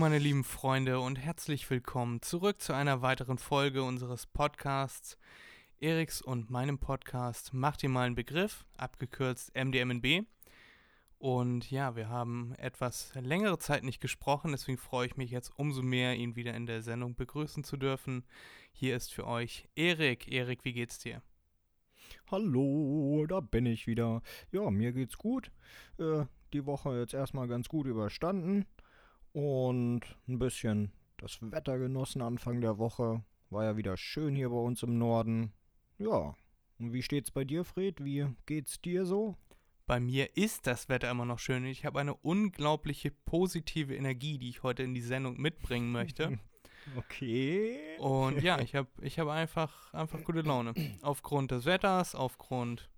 meine lieben Freunde und herzlich willkommen zurück zu einer weiteren Folge unseres Podcasts Eriks und meinem Podcast Macht dir mal einen Begriff, abgekürzt MDMNB. Und ja, wir haben etwas längere Zeit nicht gesprochen, deswegen freue ich mich jetzt umso mehr, ihn wieder in der Sendung begrüßen zu dürfen. Hier ist für euch Erik. Erik, wie geht's dir? Hallo, da bin ich wieder. Ja, mir geht's gut. Äh, die Woche jetzt erstmal ganz gut überstanden und ein bisschen das Wetter genossen Anfang der Woche. War ja wieder schön hier bei uns im Norden. Ja, und wie steht's bei dir, Fred? Wie geht's dir so? Bei mir ist das Wetter immer noch schön. Ich habe eine unglaubliche positive Energie, die ich heute in die Sendung mitbringen möchte. Okay. Und ja, ich habe ich hab einfach, einfach gute Laune. Aufgrund des Wetters, aufgrund,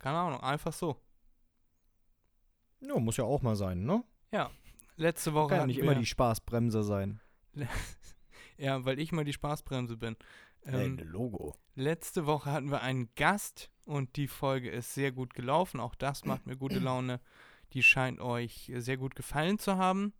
keine Ahnung, einfach so. Ja, muss ja auch mal sein, ne? Ja, letzte Woche Kann ja hatten nicht wir, immer die Spaßbremse sein. Ja, weil ich mal die Spaßbremse bin. Ähm, äh, Logo. letzte Woche hatten wir einen Gast und die Folge ist sehr gut gelaufen. Auch das macht mir gute Laune. Die scheint euch sehr gut gefallen zu haben.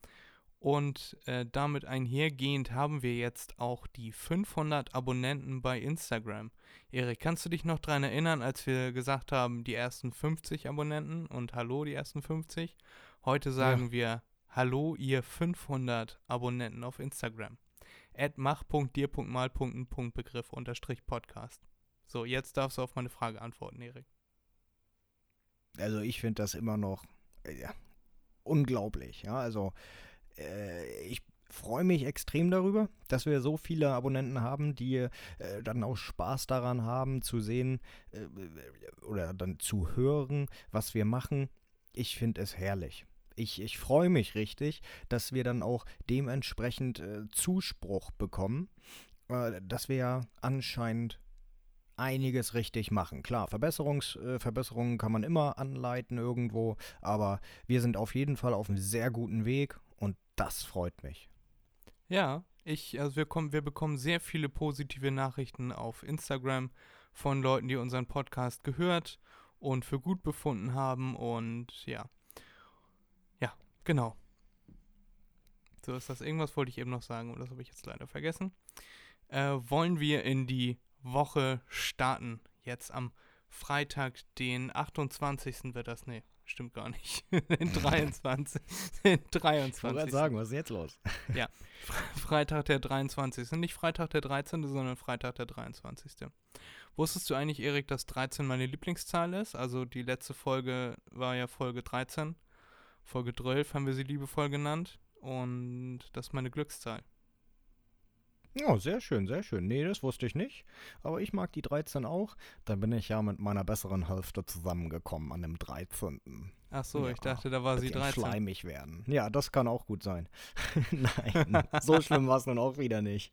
Und äh, damit einhergehend haben wir jetzt auch die 500 Abonnenten bei Instagram. Erik, kannst du dich noch daran erinnern, als wir gesagt haben, die ersten 50 Abonnenten und hallo, die ersten 50? Heute sagen wir hallo, ihr 500 Abonnenten auf Instagram. At mach.dir.mal.n.begriff unterstrich Podcast. So, jetzt darfst du auf meine Frage antworten, Erik. Also ich finde das immer noch äh, ja, unglaublich. Ja, also äh, ich freue mich extrem darüber, dass wir so viele Abonnenten haben, die äh, dann auch Spaß daran haben zu sehen äh, oder dann zu hören, was wir machen. Ich finde es herrlich. Ich, ich freue mich richtig, dass wir dann auch dementsprechend äh, Zuspruch bekommen, äh, dass wir ja anscheinend einiges richtig machen. Klar, Verbesserungs, äh, Verbesserungen kann man immer anleiten irgendwo, aber wir sind auf jeden Fall auf einem sehr guten Weg und das freut mich. Ja, ich, also wir, kommen, wir bekommen sehr viele positive Nachrichten auf Instagram von Leuten, die unseren Podcast gehört und für gut befunden haben und ja. Ja, genau. So ist das. Irgendwas wollte ich eben noch sagen, aber das habe ich jetzt leider vergessen. Äh, wollen wir in die Woche starten? Jetzt am Freitag, den 28. wird das. Nee, stimmt gar nicht. den 23. Den 23. was ist jetzt los? Freitag der 23. Nicht Freitag der 13., sondern Freitag der 23. Wusstest du eigentlich, Erik, dass 13 meine Lieblingszahl ist? Also die letzte Folge war ja Folge 13. Folge 12 haben wir sie liebevoll genannt. Und das ist meine Glückszahl. Ja, sehr schön, sehr schön. Nee, das wusste ich nicht. Aber ich mag die 13 auch. Da bin ich ja mit meiner besseren Hälfte zusammengekommen an dem 13. Ach so, Ja, ich dachte, da war sie Bisschen 13. schleimig werden. Ja, das kann auch gut sein. Nein, so schlimm war es nun auch wieder nicht.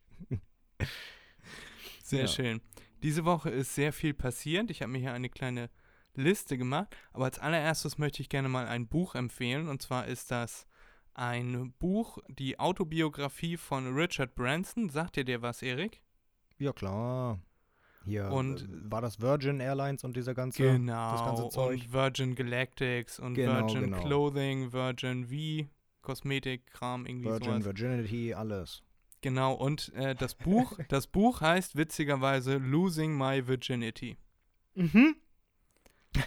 Sehr Ja. schön. Diese Woche ist sehr viel passiert. Ich habe mir hier eine kleine Liste gemacht. Aber als allererstes möchte ich gerne mal ein Buch empfehlen. Und zwar ist das ein Buch, die Autobiografie von Richard Branson. Sagt dir der was, Erik? Ja, klar. Hier, Und- äh, war das Virgin Airlines und dieser ganze, Genau. das ganze Zeug? Und Virgin Galactics und Genau, Virgin genau. Clothing, Virgin V, Kosmetikkram, irgendwie Virgin sowas. Virginity, alles. Genau, und äh, das Buch, das Buch heißt witzigerweise Losing My Virginity. Mhm.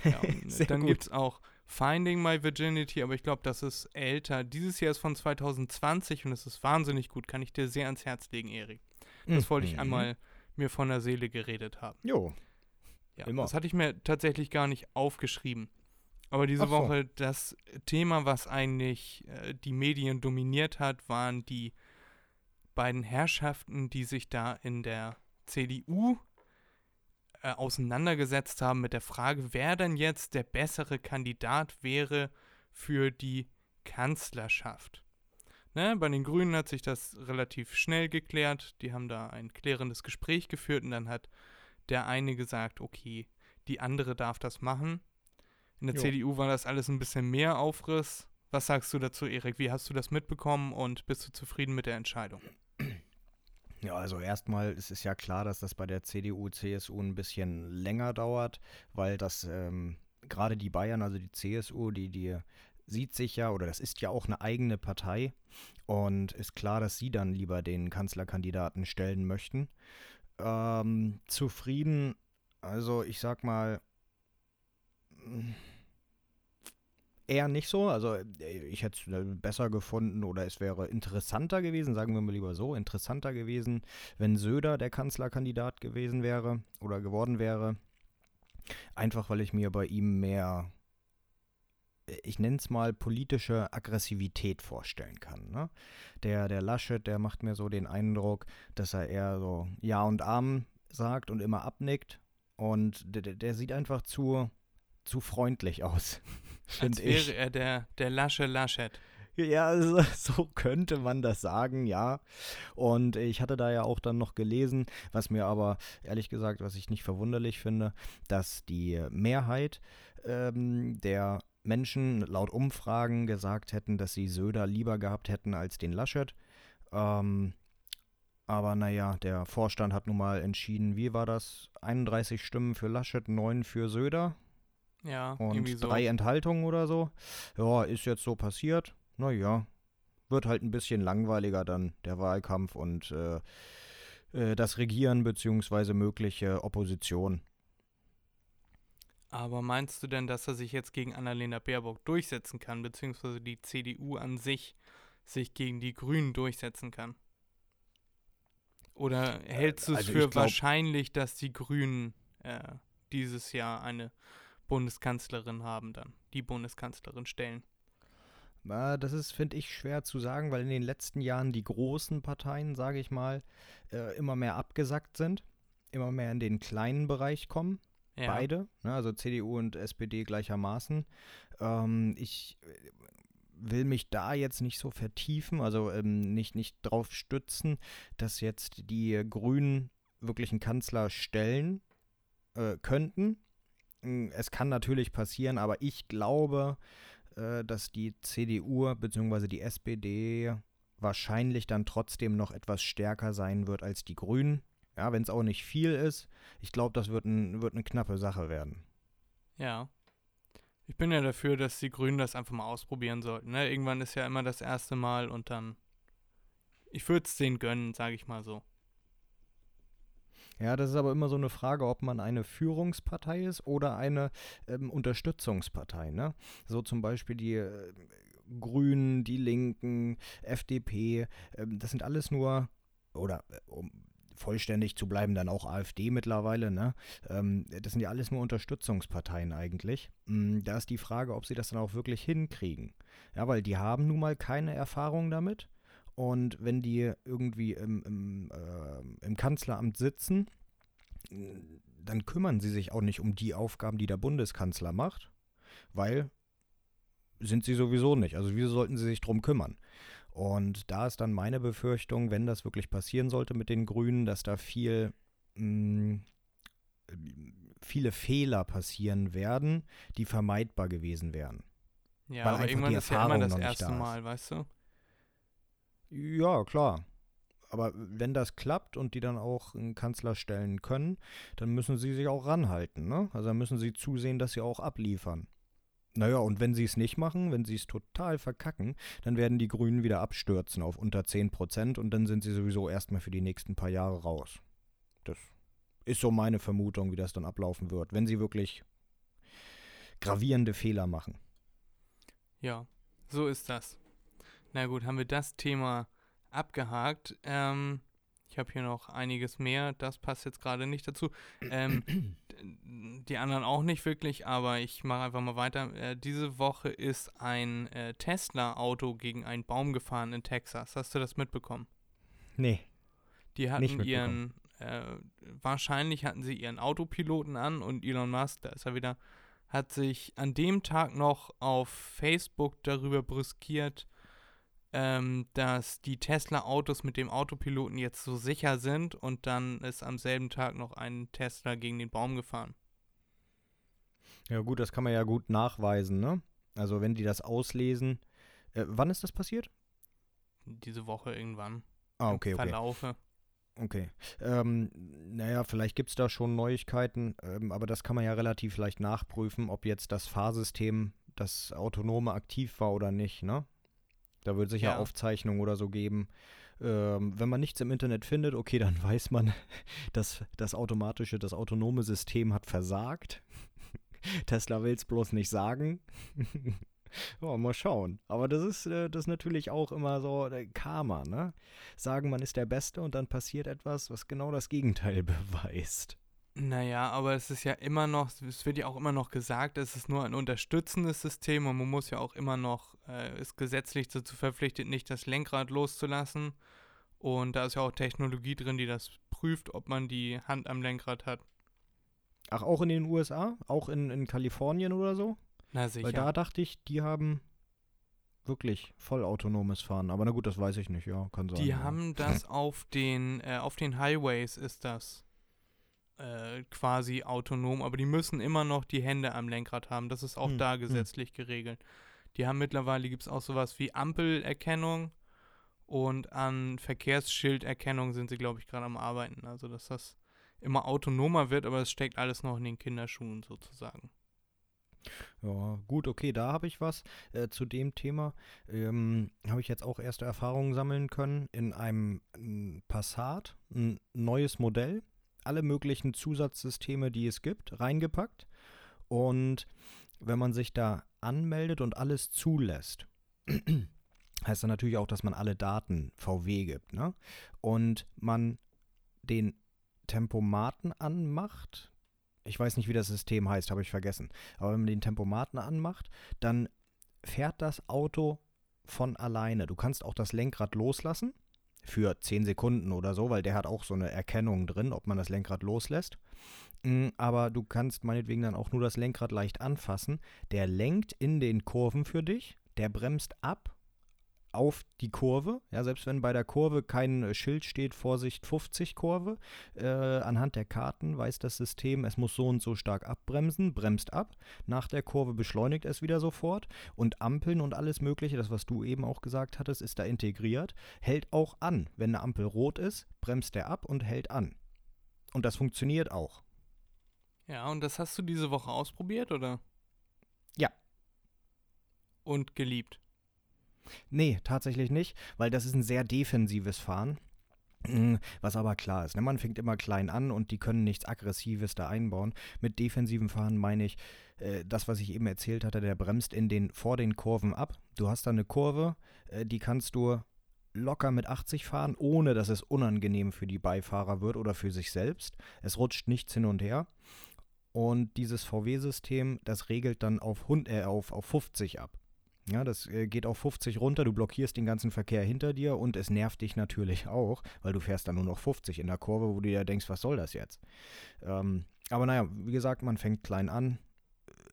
Ja, Sehr dann gut. gibt es auch Finding My Virginity, aber ich glaube, das ist älter. Dieses Jahr ist von 2020 und es ist wahnsinnig gut. Kann ich dir sehr ans Herz legen, Erik. Das wollte ich Mhm. einmal mir von der Seele geredet haben. Jo, Ja, Immer. Das hatte ich mir tatsächlich gar nicht aufgeschrieben. Aber diese so. Woche, das Thema, was eigentlich äh, die Medien dominiert hat, waren die beiden Herrschaften, die sich da in der CDU äh, auseinandergesetzt haben mit der Frage, wer denn jetzt der bessere Kandidat wäre für die Kanzlerschaft. ne, bei den Grünen hat sich das relativ schnell geklärt. Die haben da ein klärendes Gespräch geführt und dann hat der eine gesagt, okay, die andere darf das machen. In der Jo. CDU war das alles ein bisschen mehr Aufriss. Was sagst du dazu, Erik? Wie hast du das mitbekommen und bist du zufrieden mit der Entscheidung? Ja, also erstmal ist es ja klar, dass das bei der CDU, CSU ein bisschen länger dauert, weil das ähm, gerade die Bayern, also die CSU, die, die sieht sich ja, oder das ist ja auch eine eigene Partei und ist klar, dass sie dann lieber den Kanzlerkandidaten stellen möchten. Ähm, zufrieden, also ich sag mal, eher nicht so. Also äh, ich hätte es äh, besser gefunden oder es wäre interessanter gewesen, sagen wir mal lieber so, interessanter gewesen, wenn Söder der Kanzlerkandidat gewesen wäre oder geworden wäre. Einfach weil ich mir bei ihm mehr, äh, ich nenne es mal, politische Aggressivität vorstellen kann. Ne? Der, der Laschet, der macht mir so den Eindruck, dass er eher so Ja und Amen sagt und immer abnickt. Und der- der sieht einfach zu, zu freundlich aus. Als Finde wäre ich. er der, der Lasche Laschet. Ja, so, so könnte man das sagen, ja. Und ich hatte da ja auch dann noch gelesen, was mir aber ehrlich gesagt, was ich nicht verwunderlich finde, dass die Mehrheit ähm, der Menschen laut Umfragen gesagt hätten, dass sie Söder lieber gehabt hätten als den Laschet. Ähm, aber naja, der Vorstand hat nun mal entschieden, wie war das? 31 Stimmen für Laschet, 9 für Söder Ja, und irgendwie so. drei Enthaltungen oder so. Ja, ist jetzt so passiert. Naja, wird halt ein bisschen langweiliger dann der Wahlkampf und äh, äh, das Regieren beziehungsweise mögliche Opposition. Aber meinst du denn, dass er sich jetzt gegen Annalena Baerbock durchsetzen kann, beziehungsweise die CDU an sich sich gegen die Grünen durchsetzen kann? Oder hältst du es also für glaub- wahrscheinlich, dass die Grünen äh, dieses Jahr eine Bundeskanzlerin haben dann, die Bundeskanzlerin stellen? Na, das ist, finde ich, schwer zu sagen, weil in den letzten Jahren die großen Parteien, sage ich mal, äh, immer mehr abgesackt sind, immer mehr in den kleinen Bereich kommen. Ja. Beide, ne, also CDU und SPD gleichermaßen. Ähm, ich äh, will mich da jetzt nicht so vertiefen, also ähm, nicht, nicht drauf stützen, dass jetzt die Grünen wirklich einen Kanzler stellen äh, könnten. Es kann natürlich passieren, aber ich glaube, äh, dass die CDU bzw. die SPD wahrscheinlich dann trotzdem noch etwas stärker sein wird als die Grünen. Ja, wenn es auch nicht viel ist. Ich glaube, das wird, ein, wird eine knappe Sache werden. Ja. Ich bin ja dafür, dass die Grünen das einfach mal ausprobieren sollten. Ne? Irgendwann ist ja immer das erste Mal und dann. Ich würde es denen gönnen, sage ich mal so. Ja, das ist aber immer so eine Frage, ob man eine Führungspartei ist oder eine ähm, Unterstützungspartei. Ne? So zum Beispiel die äh, Grünen, die Linken, FDP. Ähm, das sind alles nur, oder äh, um vollständig zu bleiben, dann auch AfD mittlerweile. Ne? Ähm, das sind ja alles nur Unterstützungsparteien eigentlich. Mm, da ist die Frage, ob sie das dann auch wirklich hinkriegen. Ja, weil die haben nun mal keine Erfahrung damit. Und wenn die irgendwie im, im, äh, im Kanzleramt sitzen, dann kümmern sie sich auch nicht um die Aufgaben, die der Bundeskanzler macht, weil sind sie sowieso nicht. Also wieso sollten sie sich drum kümmern? Und da ist dann meine Befürchtung, wenn das wirklich passieren sollte mit den Grünen, dass da viel mh, viele Fehler passieren werden, die vermeidbar gewesen wären. Ja, Weil aber irgendwann ist ja immer das erste da. Mal, weißt du? Ja, klar. Aber wenn das klappt und die dann auch einen Kanzler stellen können, dann müssen sie sich auch ranhalten. Ne? Also dann müssen sie zusehen, dass sie auch abliefern. Naja, und wenn sie es nicht machen, wenn sie es total verkacken, dann werden die Grünen wieder abstürzen auf unter 10 Prozent und dann sind sie sowieso erstmal für die nächsten paar Jahre raus. Das ist so meine Vermutung, wie das dann ablaufen wird, wenn sie wirklich gravierende Fehler machen. Ja, so ist das. Na gut, haben wir das Thema abgehakt. Ähm, ich habe hier noch einiges mehr, das passt jetzt gerade nicht dazu. Ähm, die anderen auch nicht wirklich, aber ich mache einfach mal weiter. Äh, diese Woche ist ein äh, Tesla-Auto gegen einen Baum gefahren in Texas. Hast du das mitbekommen? Nee. Die hatten ihren, äh, wahrscheinlich hatten sie ihren Autopiloten an und Elon Musk, da ist er wieder, hat sich an dem Tag noch auf Facebook darüber brüskiert, ähm, dass die Tesla-Autos mit dem Autopiloten jetzt so sicher sind und dann ist am selben Tag noch ein Tesla gegen den Baum gefahren. Ja gut, das kann man ja gut nachweisen, ne? Also wenn die das auslesen. Äh, wann ist das passiert? Diese Woche irgendwann. Ah, okay, okay. Verlaufe. Okay. Ähm, naja, vielleicht gibt es da schon Neuigkeiten, ähm, aber das kann man ja relativ leicht nachprüfen, ob jetzt das Fahrsystem, das autonome aktiv war oder nicht, ne? Da wird sicher Ja. Aufzeichnungen oder so geben. Ähm, wenn man nichts im Internet findet, okay, dann weiß man, dass das automatische, das autonome System hat versagt. Tesla will es bloß nicht sagen. ja, mal schauen. Aber das ist, äh, das ist natürlich auch immer so äh, Karma, ne? Sagen, man ist der Beste und dann passiert etwas, was genau das Gegenteil beweist. Naja, aber es ist ja immer noch, es wird ja auch immer noch gesagt, es ist nur ein unterstützendes System und man muss ja auch immer noch, äh, ist gesetzlich dazu verpflichtet, nicht das Lenkrad loszulassen. Und da ist ja auch Technologie drin, die das prüft, ob man die Hand am Lenkrad hat. Ach, auch in den USA? Auch in, in Kalifornien oder so? Na sicher. Weil da dachte ich, die haben wirklich vollautonomes Fahren. Aber na gut, das weiß ich nicht, ja, kann sein. Die ja. haben das auf den, äh, auf den Highways ist das äh, quasi autonom, aber die müssen immer noch die Hände am Lenkrad haben. Das ist auch Hm, da hm. gesetzlich geregelt. Die haben mittlerweile, gibt es auch sowas wie Ampelerkennung und an Verkehrsschilderkennung sind sie, glaube ich, gerade am Arbeiten. Also, dass das immer autonomer wird, aber es steckt alles noch in den Kinderschuhen sozusagen. Ja, gut, okay, da habe ich was äh, zu dem Thema. Ähm, habe ich jetzt auch erste Erfahrungen sammeln können in einem Passat, ein neues Modell, alle möglichen Zusatzsysteme, die es gibt, reingepackt. Und wenn man sich da anmeldet und alles zulässt, heißt das natürlich auch, dass man alle Daten VW gibt, ne? Und man den Tempomaten anmacht. Ich weiß nicht, wie das System heißt, habe ich vergessen. Aber wenn man den Tempomaten anmacht, dann fährt das Auto von alleine. Du kannst auch das Lenkrad loslassen für 10 Sekunden oder so, weil der hat auch so eine Erkennung drin, ob man das Lenkrad loslässt. Mm, Aber du kannst meinetwegen dann auch nur das Lenkrad leicht anfassen. Der lenkt in den Kurven für dich, der bremst ab auf die Kurve. Ja, selbst wenn bei der Kurve kein äh, Schild steht, Vorsicht 50 Kurve, äh, anhand der Karten weiß das System, es muss so und so stark abbremsen, bremst ab. Nach der Kurve beschleunigt es wieder sofort und Ampeln und alles Mögliche, das was du eben auch gesagt hattest, ist da integriert, hält auch an. Wenn eine Ampel rot ist, bremst er ab und hält an. Und das funktioniert auch. Ja, und das hast du diese Woche ausprobiert, oder? Ja. Und geliebt. Nee, tatsächlich nicht, weil das ist ein sehr defensives Fahren. Mm, Was aber klar ist, ne? man fängt immer klein an und die können nichts Aggressives da einbauen. Mit defensivem Fahren meine ich, äh, das, was ich eben erzählt hatte, der bremst in den, vor den Kurven ab. Du hast da eine Kurve, äh, die kannst du locker mit 80 fahren, ohne dass es unangenehm für die Beifahrer wird oder für sich selbst. Es rutscht nichts hin und her. Und dieses VW-System, das regelt dann auf, äh, auf, auf 50 ab. Ja, das äh, geht auf 50 runter, du blockierst den ganzen Verkehr hinter dir und es nervt dich natürlich auch, weil du fährst dann nur noch 50 in der Kurve, wo du dir denkst, was soll das jetzt? Ähm, aber naja, wie gesagt, man fängt klein an.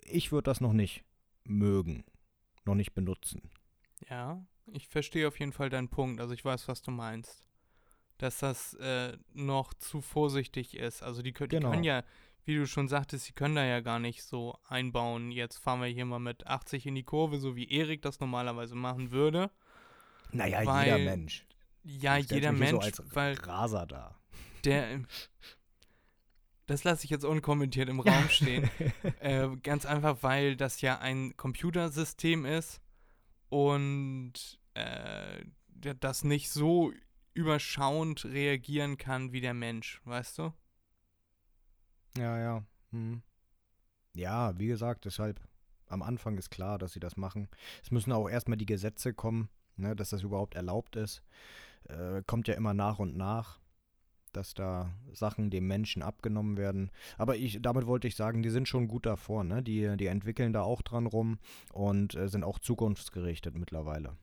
Ich würde das noch nicht mögen, noch nicht benutzen. Ja, ich verstehe auf jeden Fall deinen Punkt. Also ich weiß, was du meinst. Dass das äh, noch zu vorsichtig ist. Also die, können, Genau. die können ja, wie du schon sagtest, die können da ja gar nicht so einbauen. Jetzt fahren wir hier mal mit 80 in die Kurve, so wie Erik das normalerweise machen würde. Naja, Weil- jeder Mensch. Ja, stellst jeder Mensch, so als weil Raser da. der. Das lasse ich jetzt unkommentiert im Raum stehen. äh, ganz einfach, weil das ja ein Computersystem ist und äh, das nicht so überschauend reagieren kann wie der Mensch, weißt du? Ja, ja. Hm. Ja, wie gesagt, deshalb am Anfang ist klar, dass sie das machen. Es müssen auch erstmal die Gesetze kommen, ne, dass das überhaupt erlaubt ist. Äh, kommt ja immer nach und nach, dass da Sachen dem Menschen abgenommen werden. Aber ich, damit wollte ich sagen, die sind schon gut davor, ne? Die, die entwickeln da auch dran rum und äh, sind auch zukunftsgerichtet mittlerweile.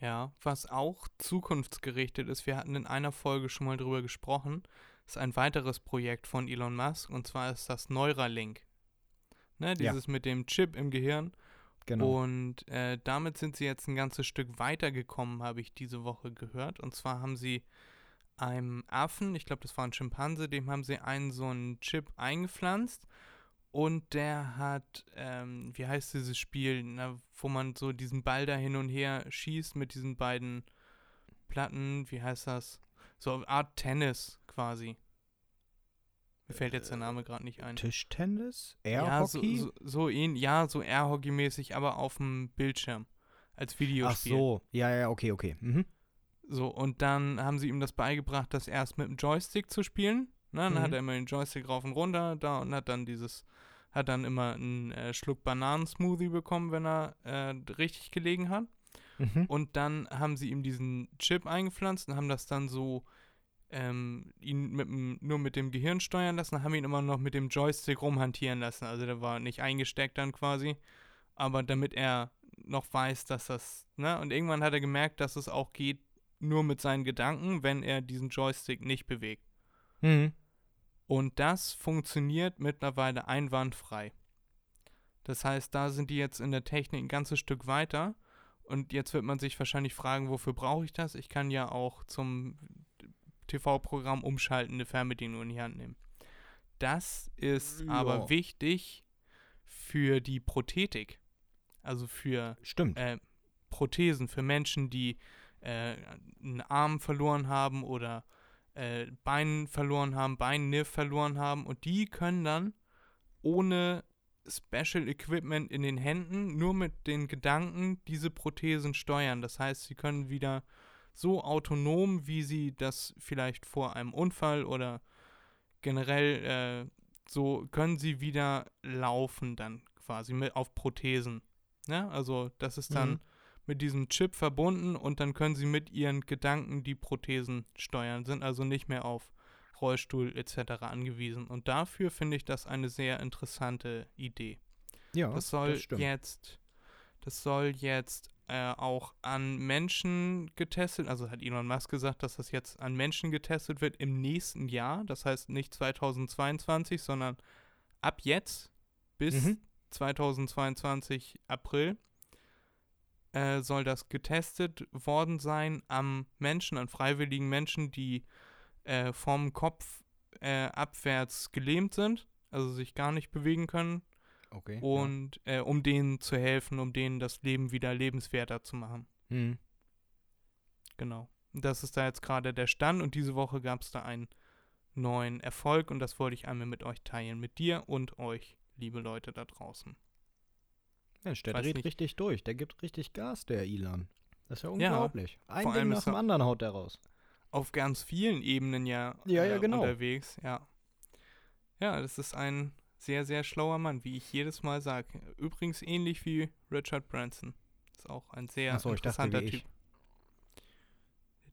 Ja, was auch zukunftsgerichtet ist, wir hatten in einer Folge schon mal drüber gesprochen, ist ein weiteres Projekt von Elon Musk und zwar ist das Neuralink. Ne, Ja. dieses mit dem Chip im Gehirn. Genau. Und äh, damit sind sie jetzt ein ganzes Stück weitergekommen, habe ich diese Woche gehört. Und zwar haben sie einem Affen, ich glaube, das war ein Schimpanse, dem haben sie einen so einen Chip eingepflanzt. Und der hat, ähm, wie heißt dieses Spiel, na, wo man so diesen Ball da hin und her schießt mit diesen beiden Platten, wie heißt das? So eine Art Tennis quasi. Mir fällt jetzt der Name gerade nicht ein. Tischtennis? Ja, so, Airhockey? so, so ja, so Airhockey-mäßig, aber auf dem Bildschirm. Als Ach Videospiel. so, ja, ja, okay, okay. Mhm. So, und dann haben sie ihm das beigebracht, das erst mit dem Joystick zu spielen. Ne? Dann Mhm. hat er immer den Joystick rauf und runter da und hat dann dieses, hat dann immer einen äh, Schluck Bananensmoothie bekommen, wenn er äh, richtig gelegen hat. Mhm. Und dann haben sie ihm diesen Chip eingepflanzt und haben das dann so ähm, ihn mit dem, nur mit dem Gehirn steuern lassen, haben ihn immer noch mit dem Joystick rumhantieren lassen. Also der war nicht eingesteckt dann quasi, aber damit er noch weiß, dass das, ne? Und irgendwann hat er gemerkt, dass es auch geht nur mit seinen Gedanken, wenn er diesen Joystick nicht bewegt. Mhm. Und das funktioniert mittlerweile einwandfrei. Das heißt, da sind die jetzt in der Technik ein ganzes Stück weiter. Und jetzt wird man sich wahrscheinlich fragen, wofür brauche ich das? Ich kann ja auch zum TV-Programm umschalten, eine Fernbedienung in die Hand nehmen. Das ist Ja. aber wichtig für die Prothetik. Also für äh, Prothesen für Menschen, die äh, einen Arm verloren haben oder äh, Bein verloren haben, Beinnerv verloren haben und die können dann ohne Special Equipment in den Händen nur mit den Gedanken diese Prothesen steuern. Das heißt, sie können wieder so autonom, wie sie das vielleicht vor einem Unfall oder generell äh, so können sie wieder laufen dann quasi mit auf Prothesen. Ne? Also das ist dann Mhm. mit diesem Chip verbunden und dann können sie mit ihren Gedanken die Prothesen steuern, sind also nicht mehr auf Rollstuhl etc. angewiesen. Und dafür finde ich das eine sehr interessante Idee. ja, Das soll stimmt. jetzt, das soll jetzt äh, auch an Menschen getestet, also hat Elon Musk gesagt, dass das jetzt an Menschen getestet wird im nächsten Jahr. Das heißt nicht 2022, sondern ab jetzt bis Mhm. 2022 April äh, soll das getestet worden sein am Menschen, an freiwilligen Menschen, die äh, vom Kopf äh, abwärts gelähmt sind, also sich gar nicht bewegen können Okay. und äh, um denen zu helfen, um denen das Leben wieder lebenswerter zu machen. ja. Mhm. Genau. Das ist da jetzt gerade der Stand und diese Woche gab es da einen neuen Erfolg und das wollte ich einmal mit euch teilen, mit dir und euch, liebe Leute da draußen. Mensch, der Weiß dreht nicht. richtig durch. Der gibt richtig Gas, der Elon. Das ist ja Ja. unglaublich. Ein Vor Ding nach dem er- anderen haut der raus. Auf ganz vielen Ebenen ja, Ja, ja, äh, genau. unterwegs, ja. Ja, das ist ein sehr, sehr schlauer Mann, wie ich jedes Mal sage. Übrigens ähnlich wie Richard Branson. Ist auch ein sehr so, dachte, interessanter ich. Typ.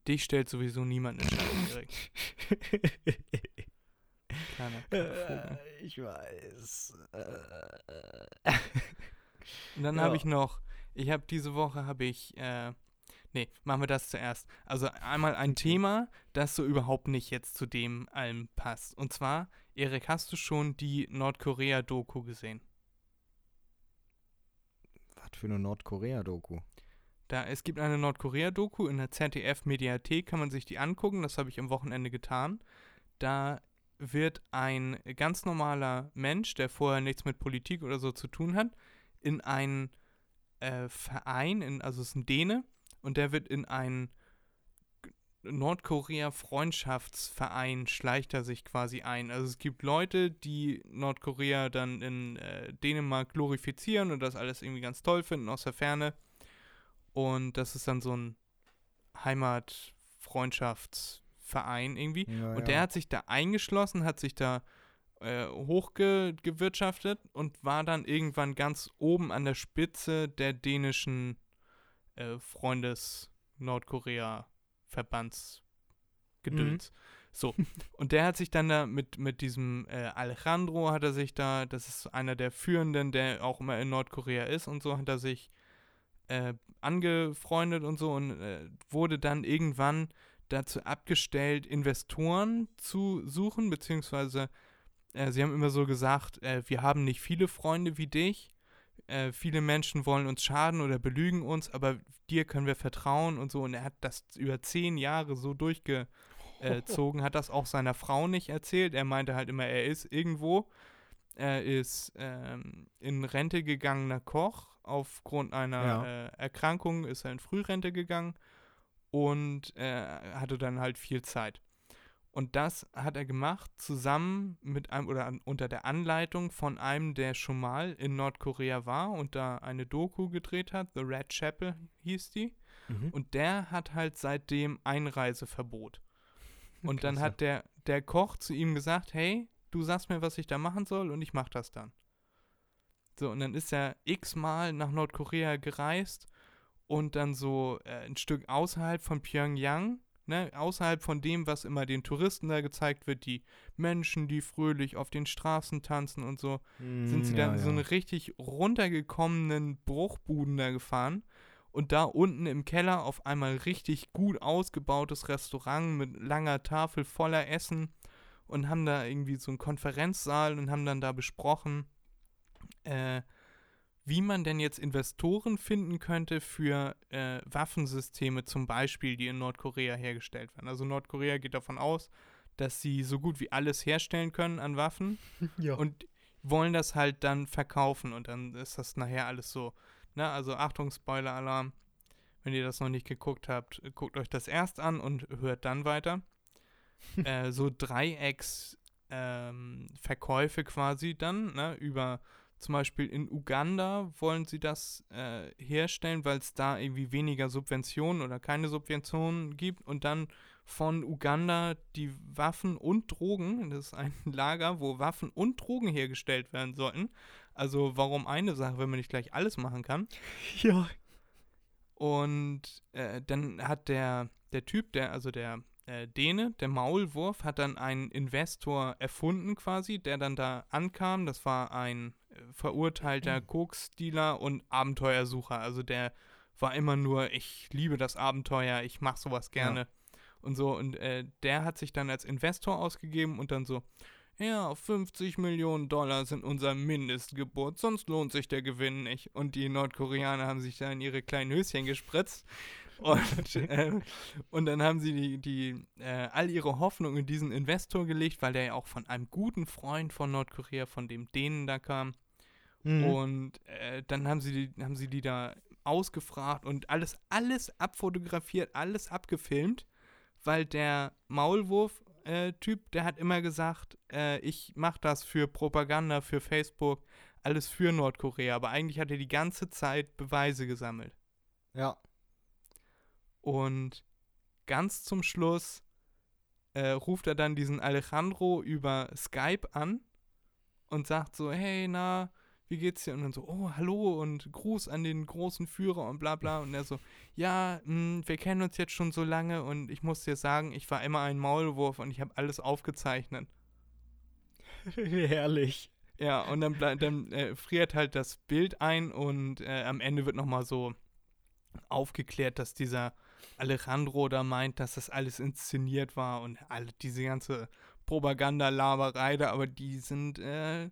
Dich stellt sowieso niemand in Schatten direkt. Kleiner Kackvogel. Äh, ich weiß. Und dann Ja. habe ich noch, ich habe diese Woche habe ich, äh, nee, machen wir das zuerst. Also einmal ein Thema, das so überhaupt nicht jetzt zu dem allem passt. Und zwar, Erik, hast du schon die Nordkorea-Doku gesehen? Was für eine Nordkorea-Doku. Da, es gibt eine Nordkorea-Doku in der ZDF-Mediathek, kann man sich die angucken, das habe ich am Wochenende getan. Da wird ein ganz normaler Mensch, der vorher nichts mit Politik oder so zu tun hat, in einen äh, Verein, in, also es ist ein Däne, und der wird in einen Nordkorea-Freundschaftsverein schleicht er sich quasi ein. Also es gibt Leute, die Nordkorea dann in äh, Dänemark glorifizieren und das alles irgendwie ganz toll finden aus der Ferne. Und das ist dann so ein Heimatfreundschaftsverein irgendwie. Ja, Und der hat sich da eingeschlossen, hat sich da äh, hochgewirtschaftet und war dann irgendwann ganz oben an der Spitze der dänischen äh, Freundes Nordkorea Verbandsgedöns. So. Und der hat sich dann da mit, mit diesem äh, Alejandro hat er sich da, das ist einer der führenden, der auch immer in Nordkorea ist und so, hat er sich äh, angefreundet und so und äh, wurde dann irgendwann dazu abgestellt, Investoren zu suchen, beziehungsweise äh, sie haben immer so gesagt, äh, wir haben nicht viele Freunde wie dich, äh, viele Menschen wollen uns schaden oder belügen uns, aber dir können wir vertrauen und so. Und er hat das über zehn Jahre so durchgezogen, hat das auch seiner Frau nicht erzählt. Er meinte halt immer, er ist irgendwo. Er ist ähm, in Rente gegangener Koch. Aufgrund einer Ja. äh, Erkrankung ist er in Frührente gegangen und äh, hatte dann halt viel Zeit. Und das hat er gemacht zusammen mit einem oder an, unter der Anleitung von einem, der schon mal in Nordkorea war und da eine Doku gedreht hat. The Red Chapel hieß die. Mhm. Und der hat halt seitdem Einreiseverbot. Und dann hat der, der Koch zu ihm gesagt, hey, du sagst mir, was ich da machen soll und ich mach das dann. So, und dann ist er x-mal nach Nordkorea gereist und dann so äh, ein Stück außerhalb von Pyongyang, ne, außerhalb von dem, was immer den Touristen da gezeigt wird, die Menschen, die fröhlich auf den Straßen tanzen und so, sind sie Mm, dann ja, in so ja. eine richtig runtergekommenen Bruchbuden da gefahren. Und da unten im Keller auf einmal richtig gut ausgebautes Restaurant mit langer Tafel voller Essen und haben da irgendwie so einen Konferenzsaal und haben dann da besprochen, äh, wie man denn jetzt Investoren finden könnte für äh, Waffensysteme zum Beispiel, die in Nordkorea hergestellt werden. Also Nordkorea geht davon aus, dass sie so gut wie alles herstellen können an Waffen ja. und wollen das halt dann verkaufen und dann ist das nachher alles so. Ne? Also Achtung, Spoiler-Alarm. Wenn ihr das noch nicht geguckt habt, guckt euch das erst an und hört dann weiter. äh, so Dreiecks-Verkäufe quasi dann, ne? über zum Beispiel in Uganda wollen sie das äh, herstellen, weil es da irgendwie weniger Subventionen oder keine Subventionen gibt und dann von Uganda die Waffen und Drogen, das ist ein Lager, wo Waffen und Drogen hergestellt werden sollten. Also warum eine Sache, wenn man nicht gleich alles machen kann? ja. Und äh, dann hat der, der Typ, der, also der äh, Däne, der Maulwurf, hat dann einen Investor erfunden quasi, der dann da ankam. Das war ein verurteilter Koksdealer und Abenteuersucher. Also der war immer nur, ich liebe das Abenteuer, ich mache sowas gerne. Und so, und äh, der hat sich dann als Investor ausgegeben und dann so, ja, 50 Millionen Dollar sind unser Mindestgebot, sonst lohnt sich der Gewinn nicht. Und die Nordkoreaner haben sich da in ihre kleinen Höschen gespritzt. Und, äh, und dann haben sie die, die äh, all ihre Hoffnung in diesen Investor gelegt, weil der ja auch von einem guten Freund von Nordkorea, von dem Dänen da kam. Mhm. Und äh, dann haben sie, die, haben sie die da ausgefragt und alles, alles abfotografiert, alles abgefilmt, weil der Maulwurf-Typ, der hat immer gesagt, äh, ich mache das für Propaganda, für Facebook, alles für Nordkorea. Aber eigentlich hat er die ganze Zeit Beweise gesammelt. ja. Und ganz zum Schluss äh, ruft er dann diesen Alejandro über Skype an und sagt so, hey, na, wie geht's dir? Und dann so, oh, hallo und Gruß an den großen Führer und bla bla. Und er so, ja, mh, wir kennen uns jetzt schon so lange und ich muss dir sagen, ich war immer ein Maulwurf und ich habe alles aufgezeichnet. Herrlich. Ja, und dann, dann äh, friert halt das Bild ein und äh, am Ende wird nochmal so aufgeklärt, dass dieser Alejandro da meint, dass das alles inszeniert war und alle diese ganze Propagandalaberei da, aber die sind äh,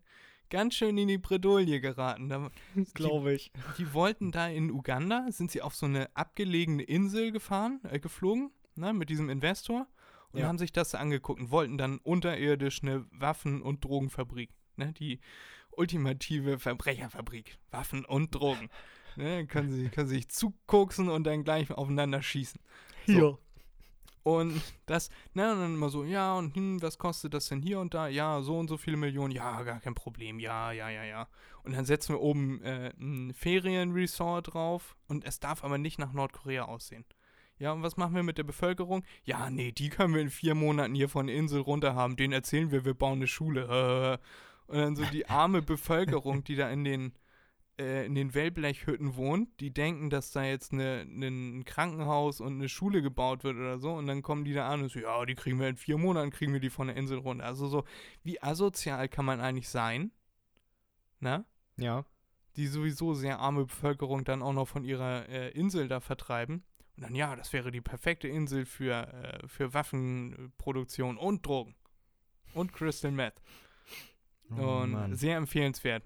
ganz schön in die Bredouille geraten. Da, Glaube ich. die wollten da in Uganda, sind sie auf so eine abgelegene Insel gefahren, äh, geflogen, ne, mit diesem Investor und Ja. haben sich das angeguckt und wollten dann unterirdisch eine Waffen- und Drogenfabrik, ne, die ultimative Verbrecherfabrik, Waffen und Drogen. Ne, können sie können sich zukoksen und dann gleich aufeinander schießen. So. Ja. Und das, ne, und dann immer so, ja, und hm, was kostet das denn hier und da? Ja, so und so viele Millionen, ja, gar kein Problem, ja, ja, ja, ja. Und dann setzen wir oben äh, ein Ferienresort drauf und es darf aber nicht nach Nordkorea aussehen. Ja, und was machen wir mit der Bevölkerung? Ja, nee, die können wir in vier Monaten hier von der Insel runter haben. Denen erzählen wir, wir bauen eine Schule. Und dann so die arme Bevölkerung, die da in den, in den Wellblechhütten wohnt, die denken, dass da jetzt eine, ne- ein Krankenhaus und eine Schule gebaut wird oder so. Und dann kommen die da an und so, ja, die kriegen wir in vier Monaten, kriegen wir die von der Insel runter. Also so, wie asozial kann man eigentlich sein? Na? Ja. die sowieso sehr arme Bevölkerung dann auch noch von ihrer äh, Insel da vertreiben. Und dann, ja, das wäre die perfekte Insel für, äh, für Waffenproduktion und Drogen. Und Crystal Meth. Oh, und Mann. sehr empfehlenswert.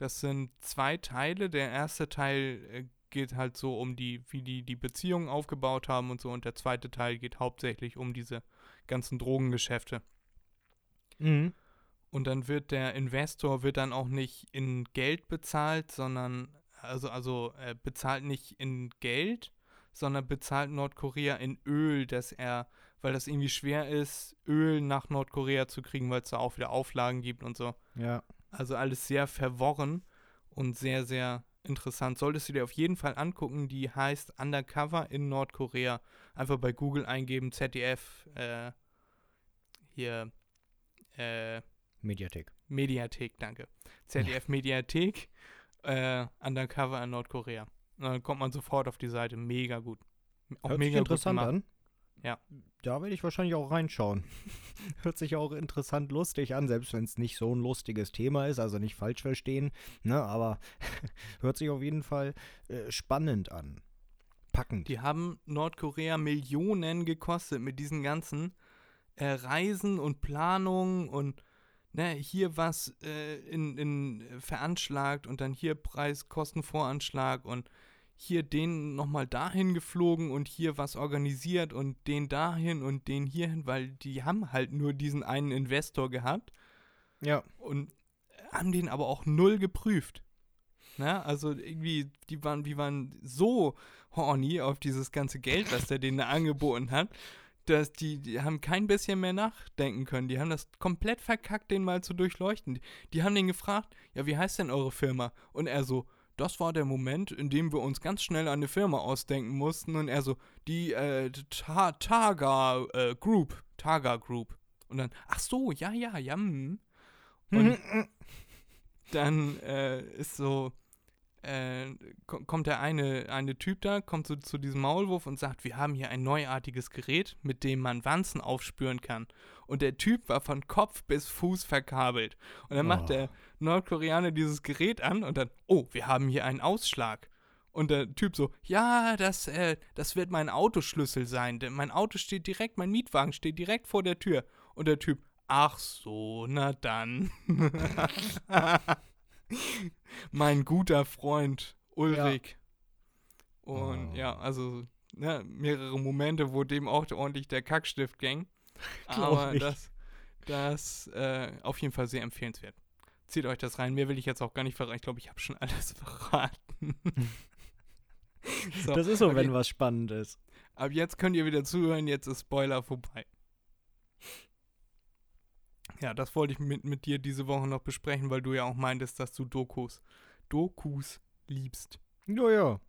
Das sind zwei Teile. Der erste Teil äh, geht halt so um die, wie die die Beziehungen aufgebaut haben und so. Und der zweite Teil geht hauptsächlich um diese ganzen Drogengeschäfte. Mhm. Und dann wird der Investor wird dann auch nicht in Geld bezahlt, sondern also also äh, bezahlt nicht in Geld, sondern bezahlt Nordkorea in Öl, dass er, weil das irgendwie schwer ist, Öl nach Nordkorea zu kriegen, weil es da auch wieder Auflagen gibt und so. Ja. Also alles sehr verworren und sehr, sehr interessant. Solltest du dir auf jeden Fall angucken. Die heißt Undercover in Nordkorea. Einfach bei Google eingeben, ZDF, äh, hier, äh, Mediathek. Mediathek, danke. ZDF Mediathek, äh, Undercover in Nordkorea. Und dann kommt man sofort auf die Seite. Mega gut. Auch Hört mega sich interessant an. Ja. Da werde ich wahrscheinlich auch reinschauen. Hört sich auch interessant lustig an, selbst wenn es nicht so ein lustiges Thema ist, also nicht falsch verstehen, ne, aber hört sich auf jeden Fall äh, spannend an. Packend. Die haben Nordkorea Millionen gekostet mit diesen ganzen äh, Reisen und Planungen und ne, hier was äh, in, in veranschlagt und dann hier Preiskostenvoranschlag und hier den nochmal dahin geflogen und hier was organisiert und den dahin und den hierhin, weil die haben halt nur diesen einen Investor gehabt Ja. und haben den aber auch null geprüft. Na, also irgendwie, die waren, die waren so horny auf dieses ganze Geld, was der denen da angeboten hat, dass die, die haben kein bisschen mehr nachdenken können. Die haben das komplett verkackt, den mal zu durchleuchten. Die, die haben den gefragt, ja, wie heißt denn eure Firma? Und er so, das war der Moment, in dem wir uns ganz schnell eine Firma ausdenken mussten. Und er so, die äh, Ta Targa äh, Group, Targa Group. Und dann, ach so, ja, ja, ja, hm. Und dann äh, ist so, äh, ko- kommt der eine, eine Typ da, kommt so zu diesem Maulwurf und sagt, wir haben hier ein neuartiges Gerät, mit dem man Wanzen aufspüren kann. Und der Typ war von Kopf bis Fuß verkabelt. Und dann macht Oh. der Nordkoreaner dieses Gerät an und dann, oh, wir haben hier einen Ausschlag. Und der Typ so, ja, das, äh, das wird mein Autoschlüssel sein, denn mein Auto steht direkt, mein Mietwagen steht direkt vor der Tür. Und der Typ, ach so, na dann. mein guter Freund Ulrich. Und Oh. ja, also ne, mehrere Momente, wo dem auch ordentlich der Kackstift ging. Aber ich. das, das äh, auf jeden Fall sehr empfehlenswert. Zieht euch das rein. Mehr will ich jetzt auch gar nicht verraten. Ich glaube, ich habe schon alles verraten. so, das ist so, ab wenn was spannend ist. Ab jetzt könnt ihr wieder zuhören. Jetzt ist Spoiler vorbei. Ja, das wollte ich mit, mit dir diese Woche noch besprechen, weil du ja auch meintest, dass du Dokus, Dokus liebst. Ja, ja.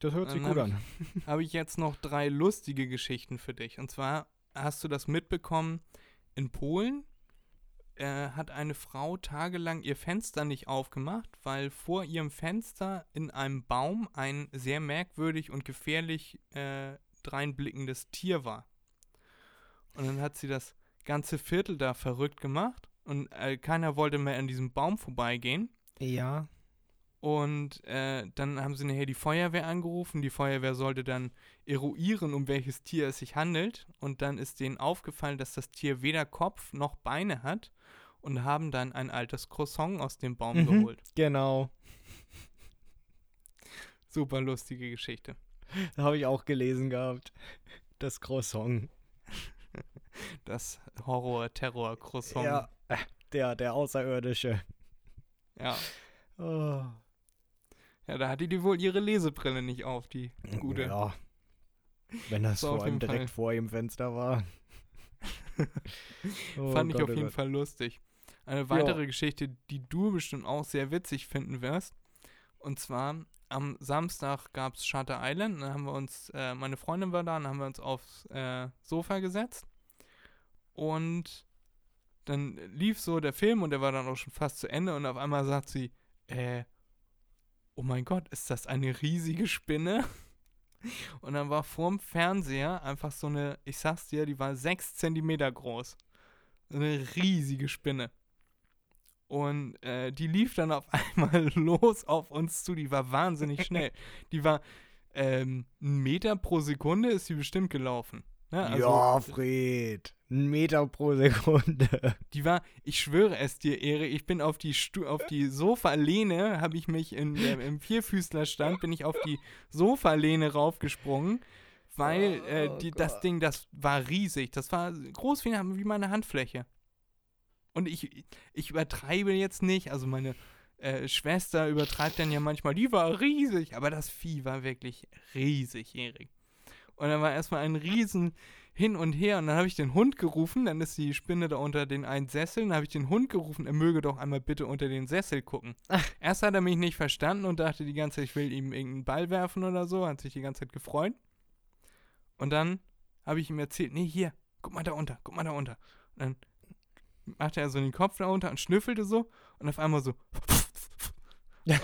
Das hört sich Dann gut hab an. habe ich jetzt noch drei lustige Geschichten für dich. Und zwar hast du das mitbekommen, in Polen äh, hat eine Frau tagelang ihr Fenster nicht aufgemacht, weil vor ihrem Fenster in einem Baum ein sehr merkwürdig und gefährlich äh, dreinblickendes Tier war. Und dann hat sie das ganze Viertel da verrückt gemacht und äh, keiner wollte mehr an diesem Baum vorbeigehen. Ja. Und äh, dann haben sie nachher die Feuerwehr angerufen. Die Feuerwehr sollte dann eruieren, um welches Tier es sich handelt. Und dann ist denen aufgefallen, dass das Tier weder Kopf noch Beine hat. Und haben dann ein altes Croissant aus dem Baum Mhm. geholt. Genau. Super lustige Geschichte. Habe ich auch gelesen gehabt. Das Croissant. Das Horror-Terror-Croissant. Ja. äh, Der, der Außerirdische. ja. Oh. Ja, da hatte die wohl ihre Lesebrille nicht auf, die gute. Ja. Wenn das So, vor allem direkt Fall. vor ihrem Fenster war. Oh Fand ich Gott, auf oh jeden Gott. Fall lustig. Eine weitere Geschichte, die du bestimmt auch sehr witzig finden wirst. Und zwar am Samstag gab es Shutter Island. Dann haben wir uns, äh, meine Freundin war da, dann haben wir uns aufs äh, Sofa gesetzt. Und dann lief so der Film und der war dann auch schon fast zu Ende. Und auf einmal sagt sie, äh, oh mein Gott, ist das eine riesige Spinne? Und dann war vorm Fernseher einfach so eine, ich sag's dir, die war sechs Zentimeter groß. So eine riesige Spinne. Und äh, die lief dann auf einmal los auf uns zu. Die war wahnsinnig schnell. Die war ähm, einen Meter pro Sekunde ist sie bestimmt gelaufen. Ne? Also, ja, Fred. Ein Meter pro Sekunde. Die war, ich schwöre es dir, Erik, ich bin auf die, Stu auf die Sofalehne, habe ich mich in der, im Vierfüßlerstand, bin ich auf die Sofalehne raufgesprungen, weil äh, Oh die, das Gott. Ding, das war riesig. Das war groß wie, wie meine Handfläche. Und ich, ich übertreibe jetzt nicht, also meine äh, Schwester übertreibt dann ja manchmal, die war riesig, aber das Vieh war wirklich riesig, Erik. Und dann war erstmal ein riesen hin und her. Und dann habe ich den Hund gerufen, dann ist die Spinne da unter den einen Sessel, dann habe ich den Hund gerufen, er möge doch einmal bitte unter den Sessel gucken. Erst hat er mich nicht verstanden und dachte die ganze Zeit, ich will ihm irgendeinen Ball werfen oder so, hat sich die ganze Zeit gefreut. Und dann habe ich ihm erzählt, nee, hier, guck mal da unter, guck mal da unter. Und dann machte er so den Kopf da unter und schnüffelte so. Und auf einmal so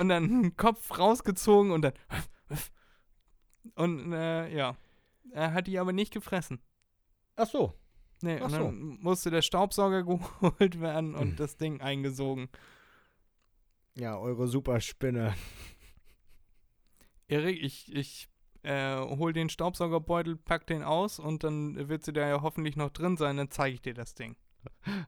und dann den Kopf rausgezogen und dann und äh, ja, er hat die aber nicht gefressen. Ach so. Nee, Ach und so. dann musste der Staubsauger geholt werden und Hm. das Ding eingesogen. Ja, eure Superspinne. Erik, ich, ich äh, hol den Staubsaugerbeutel, pack den aus und dann wird sie da ja hoffentlich noch drin sein, dann zeige ich dir das Ding.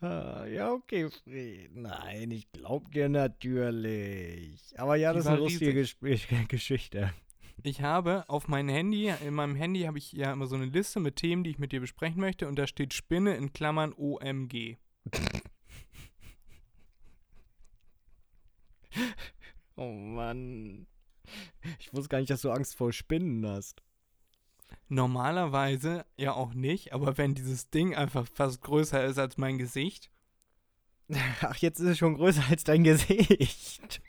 Ah, ja, okay, Fred. Nein, ich glaub dir natürlich. Aber ja, Die das ist eine lustige Gesch Geschichte. Ich habe auf mein Handy, in meinem Handy habe ich ja immer so eine Liste mit Themen, die ich mit dir besprechen möchte und da steht Spinne in Klammern OMG. Oh Mann. Ich wusste gar nicht, dass du Angst vor Spinnen hast. Normalerweise ja auch nicht, aber wenn dieses Ding einfach fast größer ist als mein Gesicht, Ach, jetzt ist es schon größer als dein Gesicht.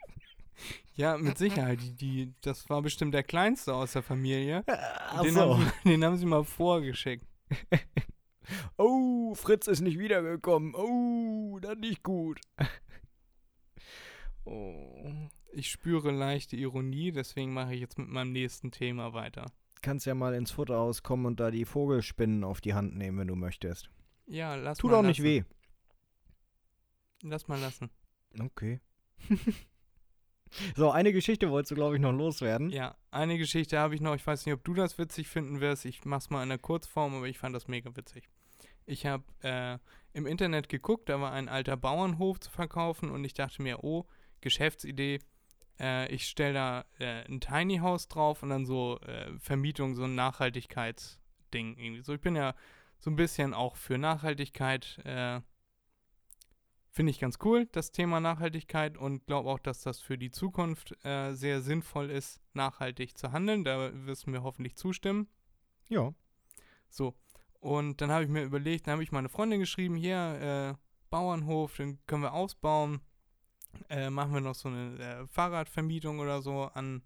Ja, mit Sicherheit, die, die, das war bestimmt der kleinste aus der Familie. Ach Den, so. haben sie, den haben sie mal vorgeschickt. Oh, Fritz ist nicht wiedergekommen. Oh, das nicht gut. Oh. Ich spüre leichte Ironie, deswegen mache ich jetzt mit meinem nächsten Thema weiter. Kannst ja mal ins Futterhaus kommen und da die Vogelspinnen auf die Hand nehmen, wenn du möchtest. Ja, lass Tut mal auch nicht lassen. weh. Lass mal lassen. Okay. so, eine Geschichte wolltest du, glaube ich, noch loswerden. Ja, eine Geschichte habe ich noch. Ich weiß nicht, ob du das witzig finden wirst. Ich mach's mal in der Kurzform, aber ich fand das mega witzig. Ich habe äh, im Internet geguckt, da war ein alter Bauernhof zu verkaufen und ich dachte mir, oh, Geschäftsidee. Äh, ich stelle da äh, ein Tiny House drauf und dann so äh, Vermietung, so ein Nachhaltigkeitsding irgendwie. So, ich bin ja so ein bisschen auch für Nachhaltigkeit. Finde ich ganz cool, das Thema Nachhaltigkeit und glaube auch, dass das für die Zukunft äh, sehr sinnvoll ist, nachhaltig zu handeln. Da wirst du mir hoffentlich zustimmen. Ja. So. Und dann habe ich mir überlegt, dann habe ich meine Freundin geschrieben, hier, äh, Bauernhof, den können wir ausbauen. Äh, machen wir noch so eine äh, Fahrradvermietung oder so an,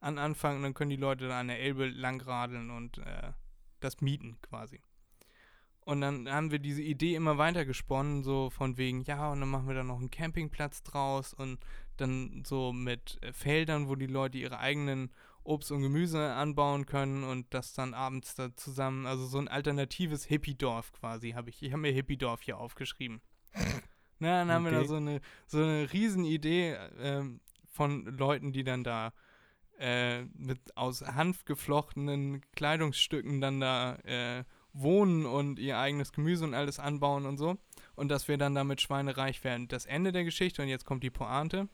an Anfang und dann können die Leute da an der Elbe langradeln und äh, das mieten quasi. Und dann haben wir diese Idee immer weiter gesponnen, so von wegen, ja, und dann machen wir da noch einen Campingplatz draus und dann so mit äh, Feldern, wo die Leute ihre eigenen Obst und Gemüse anbauen können und das dann abends da zusammen, also so ein alternatives Hippie-Dorf quasi, habe ich. Ich habe mir Hippie-Dorf hier aufgeschrieben. Na, dann haben wir da Okay. so eine, so eine Riesenidee ähm, von Leuten, die dann da äh, mit aus Hanf geflochtenen Kleidungsstücken dann da äh, wohnen und ihr eigenes Gemüse und alles anbauen und so. Und dass wir dann damit schweinereich werden. Das Ende der Geschichte, und jetzt kommt die Pointe.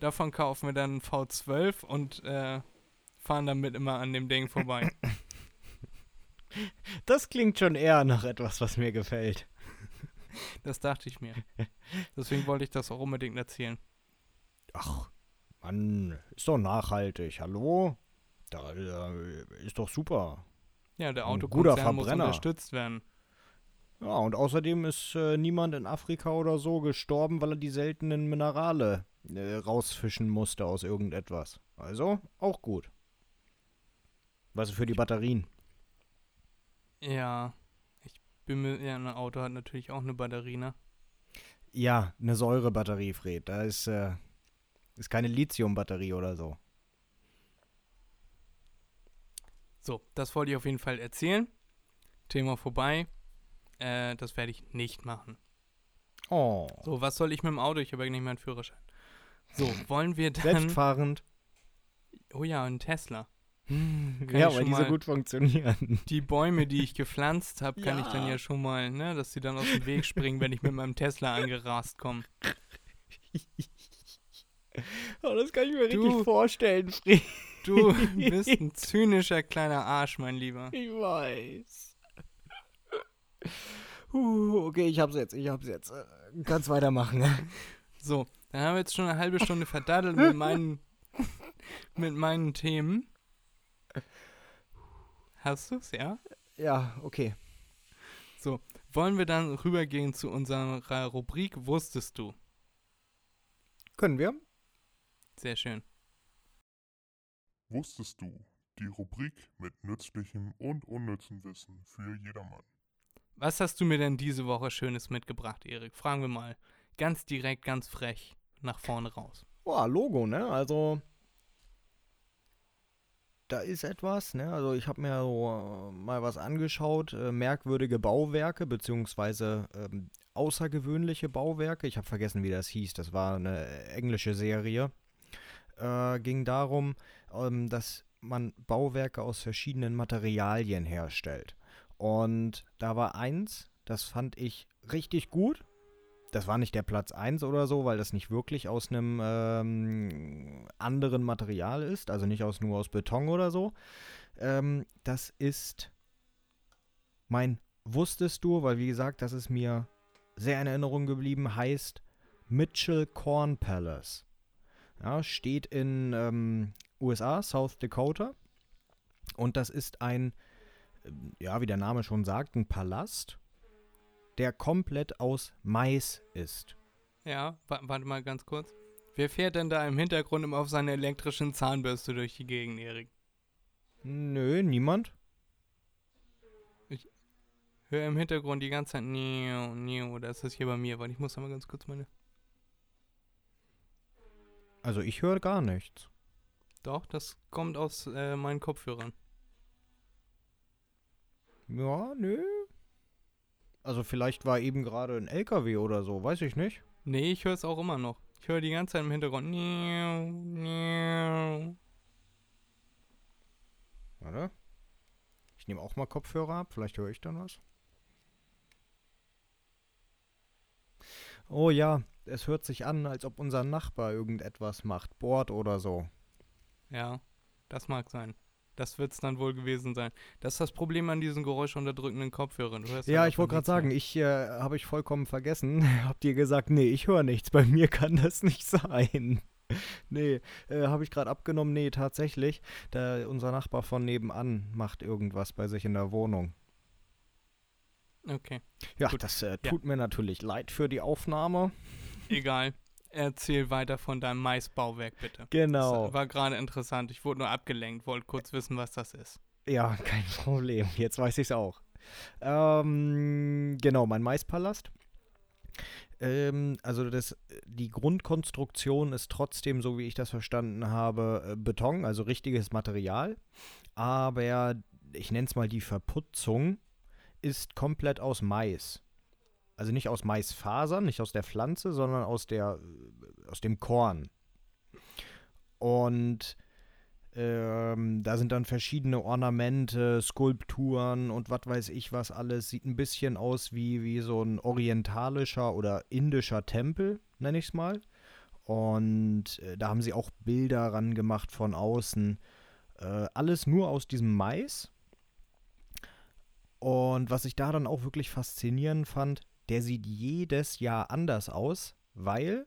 Davon kaufen wir dann einen V12 und äh, fahren damit immer an dem Ding vorbei. Das klingt schon eher nach etwas, was mir gefällt. Das dachte ich mir. Deswegen wollte ich das auch unbedingt erzählen. Ach, Mann, ist doch nachhaltig. Hallo? Da, da ist doch super. Ja, der Autokonzern muss unterstützt werden. Ja, und außerdem ist äh, niemand in Afrika oder so gestorben, weil er die seltenen Minerale äh, rausfischen musste aus irgendetwas. Also, auch gut. Was für die Batterien? Ja, ich bin mir, ja, ein Auto hat natürlich auch eine Batterie, ne? Ja, eine Säurebatterie, Fred. Da ist, äh, ist keine Lithiumbatterie oder so. So, das wollte ich auf jeden Fall erzählen. Thema vorbei. Äh, das werde ich nicht machen. Oh. So, was soll ich mit dem Auto? Ich habe ja nicht mehr einen Führerschein. So, wollen wir dann. Selbstfahrend. Oh ja, ein Tesla. ja, ich weil schon die so mal- gut funktionieren. Die Bäume, die ich gepflanzt habe, kann ich dann Ja. ja schon mal, ne, dass die dann aus dem Weg springen, wenn ich mit meinem Tesla angerast komme. Oh, das kann ich mir Du- richtig vorstellen, Fred. Du bist ein zynischer kleiner Arsch, mein Lieber. Ich weiß. Uh, okay, ich hab's jetzt, ich hab's jetzt. Äh, Kannst weitermachen. So, dann haben wir jetzt schon eine halbe Stunde verdaddelt mit meinen, mit meinen Themen. Hast du's, ja? Ja, okay. Wollen wir dann rübergehen zu unserer Rubrik Wusstest du? Können wir? Sehr schön. Wusstest du? Die Rubrik mit nützlichem und unnützem Wissen für jedermann. Was hast du mir denn diese Woche Schönes mitgebracht, Erik? Fragen wir mal. Ganz direkt, ganz frech nach vorne raus. Boah, Logo, ne? Also. Da ist etwas, ne? Also ich habe mir so äh, mal was angeschaut, äh, merkwürdige Bauwerke, beziehungsweise ähm, außergewöhnliche Bauwerke. Ich habe vergessen, wie das hieß. Das war eine englische Serie. Äh, ging darum, ähm, dass man Bauwerke aus verschiedenen Materialien herstellt. Und da war eins, das fand ich richtig gut. Das war nicht der Platz 1 oder so, weil das nicht wirklich aus einem ähm, anderen Material ist, also nicht aus, nur aus Beton oder so. Ähm, das ist mein Wusstest du, weil wie gesagt, das ist mir sehr in Erinnerung geblieben, heißt Mitchell Corn Palace. Ja, steht in ähm, USA, South Dakota. Und das ist ein, ähm, ja, wie der Name schon sagt, ein Palast, der komplett aus Mais ist. Ja, wa warte mal ganz kurz. Wer fährt denn da im Hintergrund immer auf seiner elektrischen Zahnbürste durch die Gegend, Erik? Nö, niemand. Hör im Hintergrund die ganze Zeit Niu, Niu, das ist hier bei mir, weil ich muss da mal ganz kurz meine. Also ich höre gar nichts. Doch, das kommt aus äh, meinen Kopfhörern. Ja, nö. Also vielleicht war eben gerade ein LKW oder so, weiß ich nicht. Nee, ich höre es auch immer noch. Ich höre die ganze Zeit im Hintergrund. Warte. Ich nehme auch mal Kopfhörer ab, vielleicht höre ich dann was. Oh ja, es hört sich an, als ob unser Nachbar irgendetwas macht, bohrt oder so. Ja, das mag sein. Das wird's dann wohl gewesen sein. Das ist das Problem an diesen geräuschunterdrückenden Kopfhörern. Ja, ich wollte gerade sagen, ich äh, habe ich vollkommen vergessen. Habt ihr gesagt, nee, ich höre nichts. Bei mir kann das nicht sein. nee, äh, habe ich gerade abgenommen. Nee, tatsächlich. Da, unser Nachbar von nebenan macht irgendwas bei sich in der Wohnung. Okay, Ja, Gut. das äh, Ja. tut mir natürlich leid für die Aufnahme. egal. Erzähl weiter von deinem Maisbauwerk, bitte. Genau. Das war gerade interessant. Ich wurde nur abgelenkt, wollte kurz wissen, was das ist. Ja, kein Problem. Jetzt weiß ich es auch. Ähm, genau, mein Maispalast. Ähm, also das, die Grundkonstruktion ist trotzdem, so wie ich das verstanden habe, äh, Beton, also richtiges Material. Aber ich nenne es mal die Verputzung, ist komplett aus Mais. Also nicht aus Maisfasern, nicht aus der Pflanze, sondern aus, der, äh, aus dem Korn. Und ähm, da sind dann verschiedene Ornamente, Skulpturen und was weiß ich was alles. Sieht ein bisschen aus wie, wie so ein orientalischer oder indischer Tempel, nenne ich es mal. Und äh, da haben sie auch Bilder ran gemacht von außen. Äh, alles nur aus diesem Mais. Und was ich da dann auch wirklich faszinierend fand, der sieht jedes Jahr anders aus, weil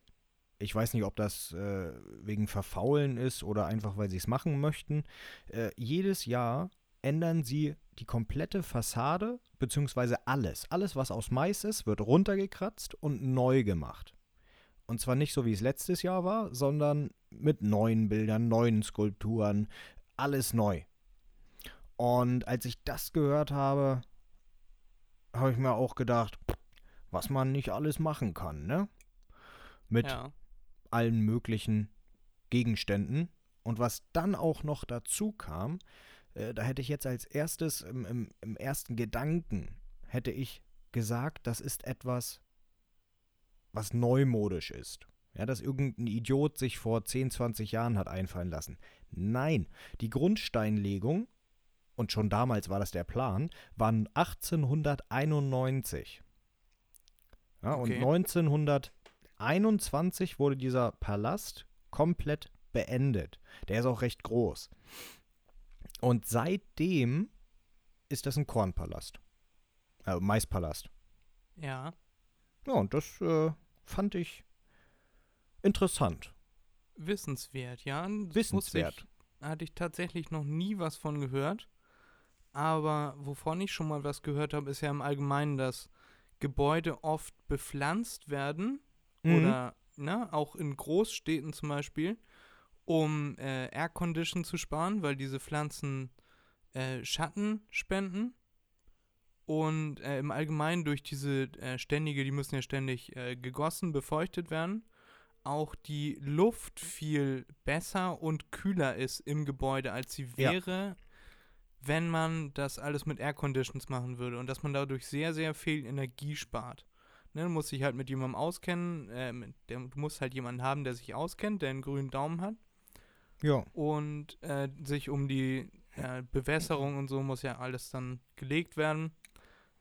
ich weiß nicht, ob das äh, wegen Verfaulen ist oder einfach, weil sie es machen möchten. Äh, jedes Jahr ändern sie die komplette Fassade, beziehungsweise alles. Alles, was aus Mais ist, wird runtergekratzt und neu gemacht. Und zwar nicht so, wie es letztes Jahr war, sondern mit neuen Bildern, neuen Skulpturen, alles neu. Und als ich das gehört habe, habe ich mir auch gedacht, was man nicht alles machen kann, ne? Mit Ja. allen möglichen Gegenständen. Und was dann auch noch dazu kam, äh, da hätte ich jetzt als erstes, im, im, im ersten Gedanken, hätte ich gesagt, das ist etwas, was neumodisch ist. Ja, dass irgendein Idiot sich vor 10, 20 Jahren hat einfallen lassen. Nein, die Grundsteinlegung, und schon damals war das der Plan, waren 1891. Ja, Okay. Und 1921 wurde dieser Palast komplett beendet. Der ist auch recht groß. Und seitdem ist das ein Kornpalast. Äh, Maispalast. Ja. Ja, und das äh, fand ich interessant. Wissenswert, ja. Das Wissenswert. Ich, hatte ich tatsächlich noch nie was von gehört. Aber wovon ich schon mal was gehört habe, ist ja im Allgemeinen, dass Gebäude oft bepflanzt werden Mhm. oder ne, auch in Großstädten zum Beispiel, um äh, Air Condition zu sparen, weil diese Pflanzen äh, Schatten spenden. Und äh, im Allgemeinen durch diese äh, ständige, die müssen ja ständig äh, gegossen, befeuchtet werden, auch die Luft viel besser und kühler ist im Gebäude, als sie Ja. Wenn man das alles mit Air Conditions machen würde und dass man dadurch sehr, sehr viel Energie spart. Ne, du musst dich halt mit jemandem auskennen, äh, mit der, du musst halt jemanden haben, der sich auskennt, der einen grünen Daumen hat Ja, und äh, sich um die äh, Bewässerung und so muss ja alles dann gelegt werden,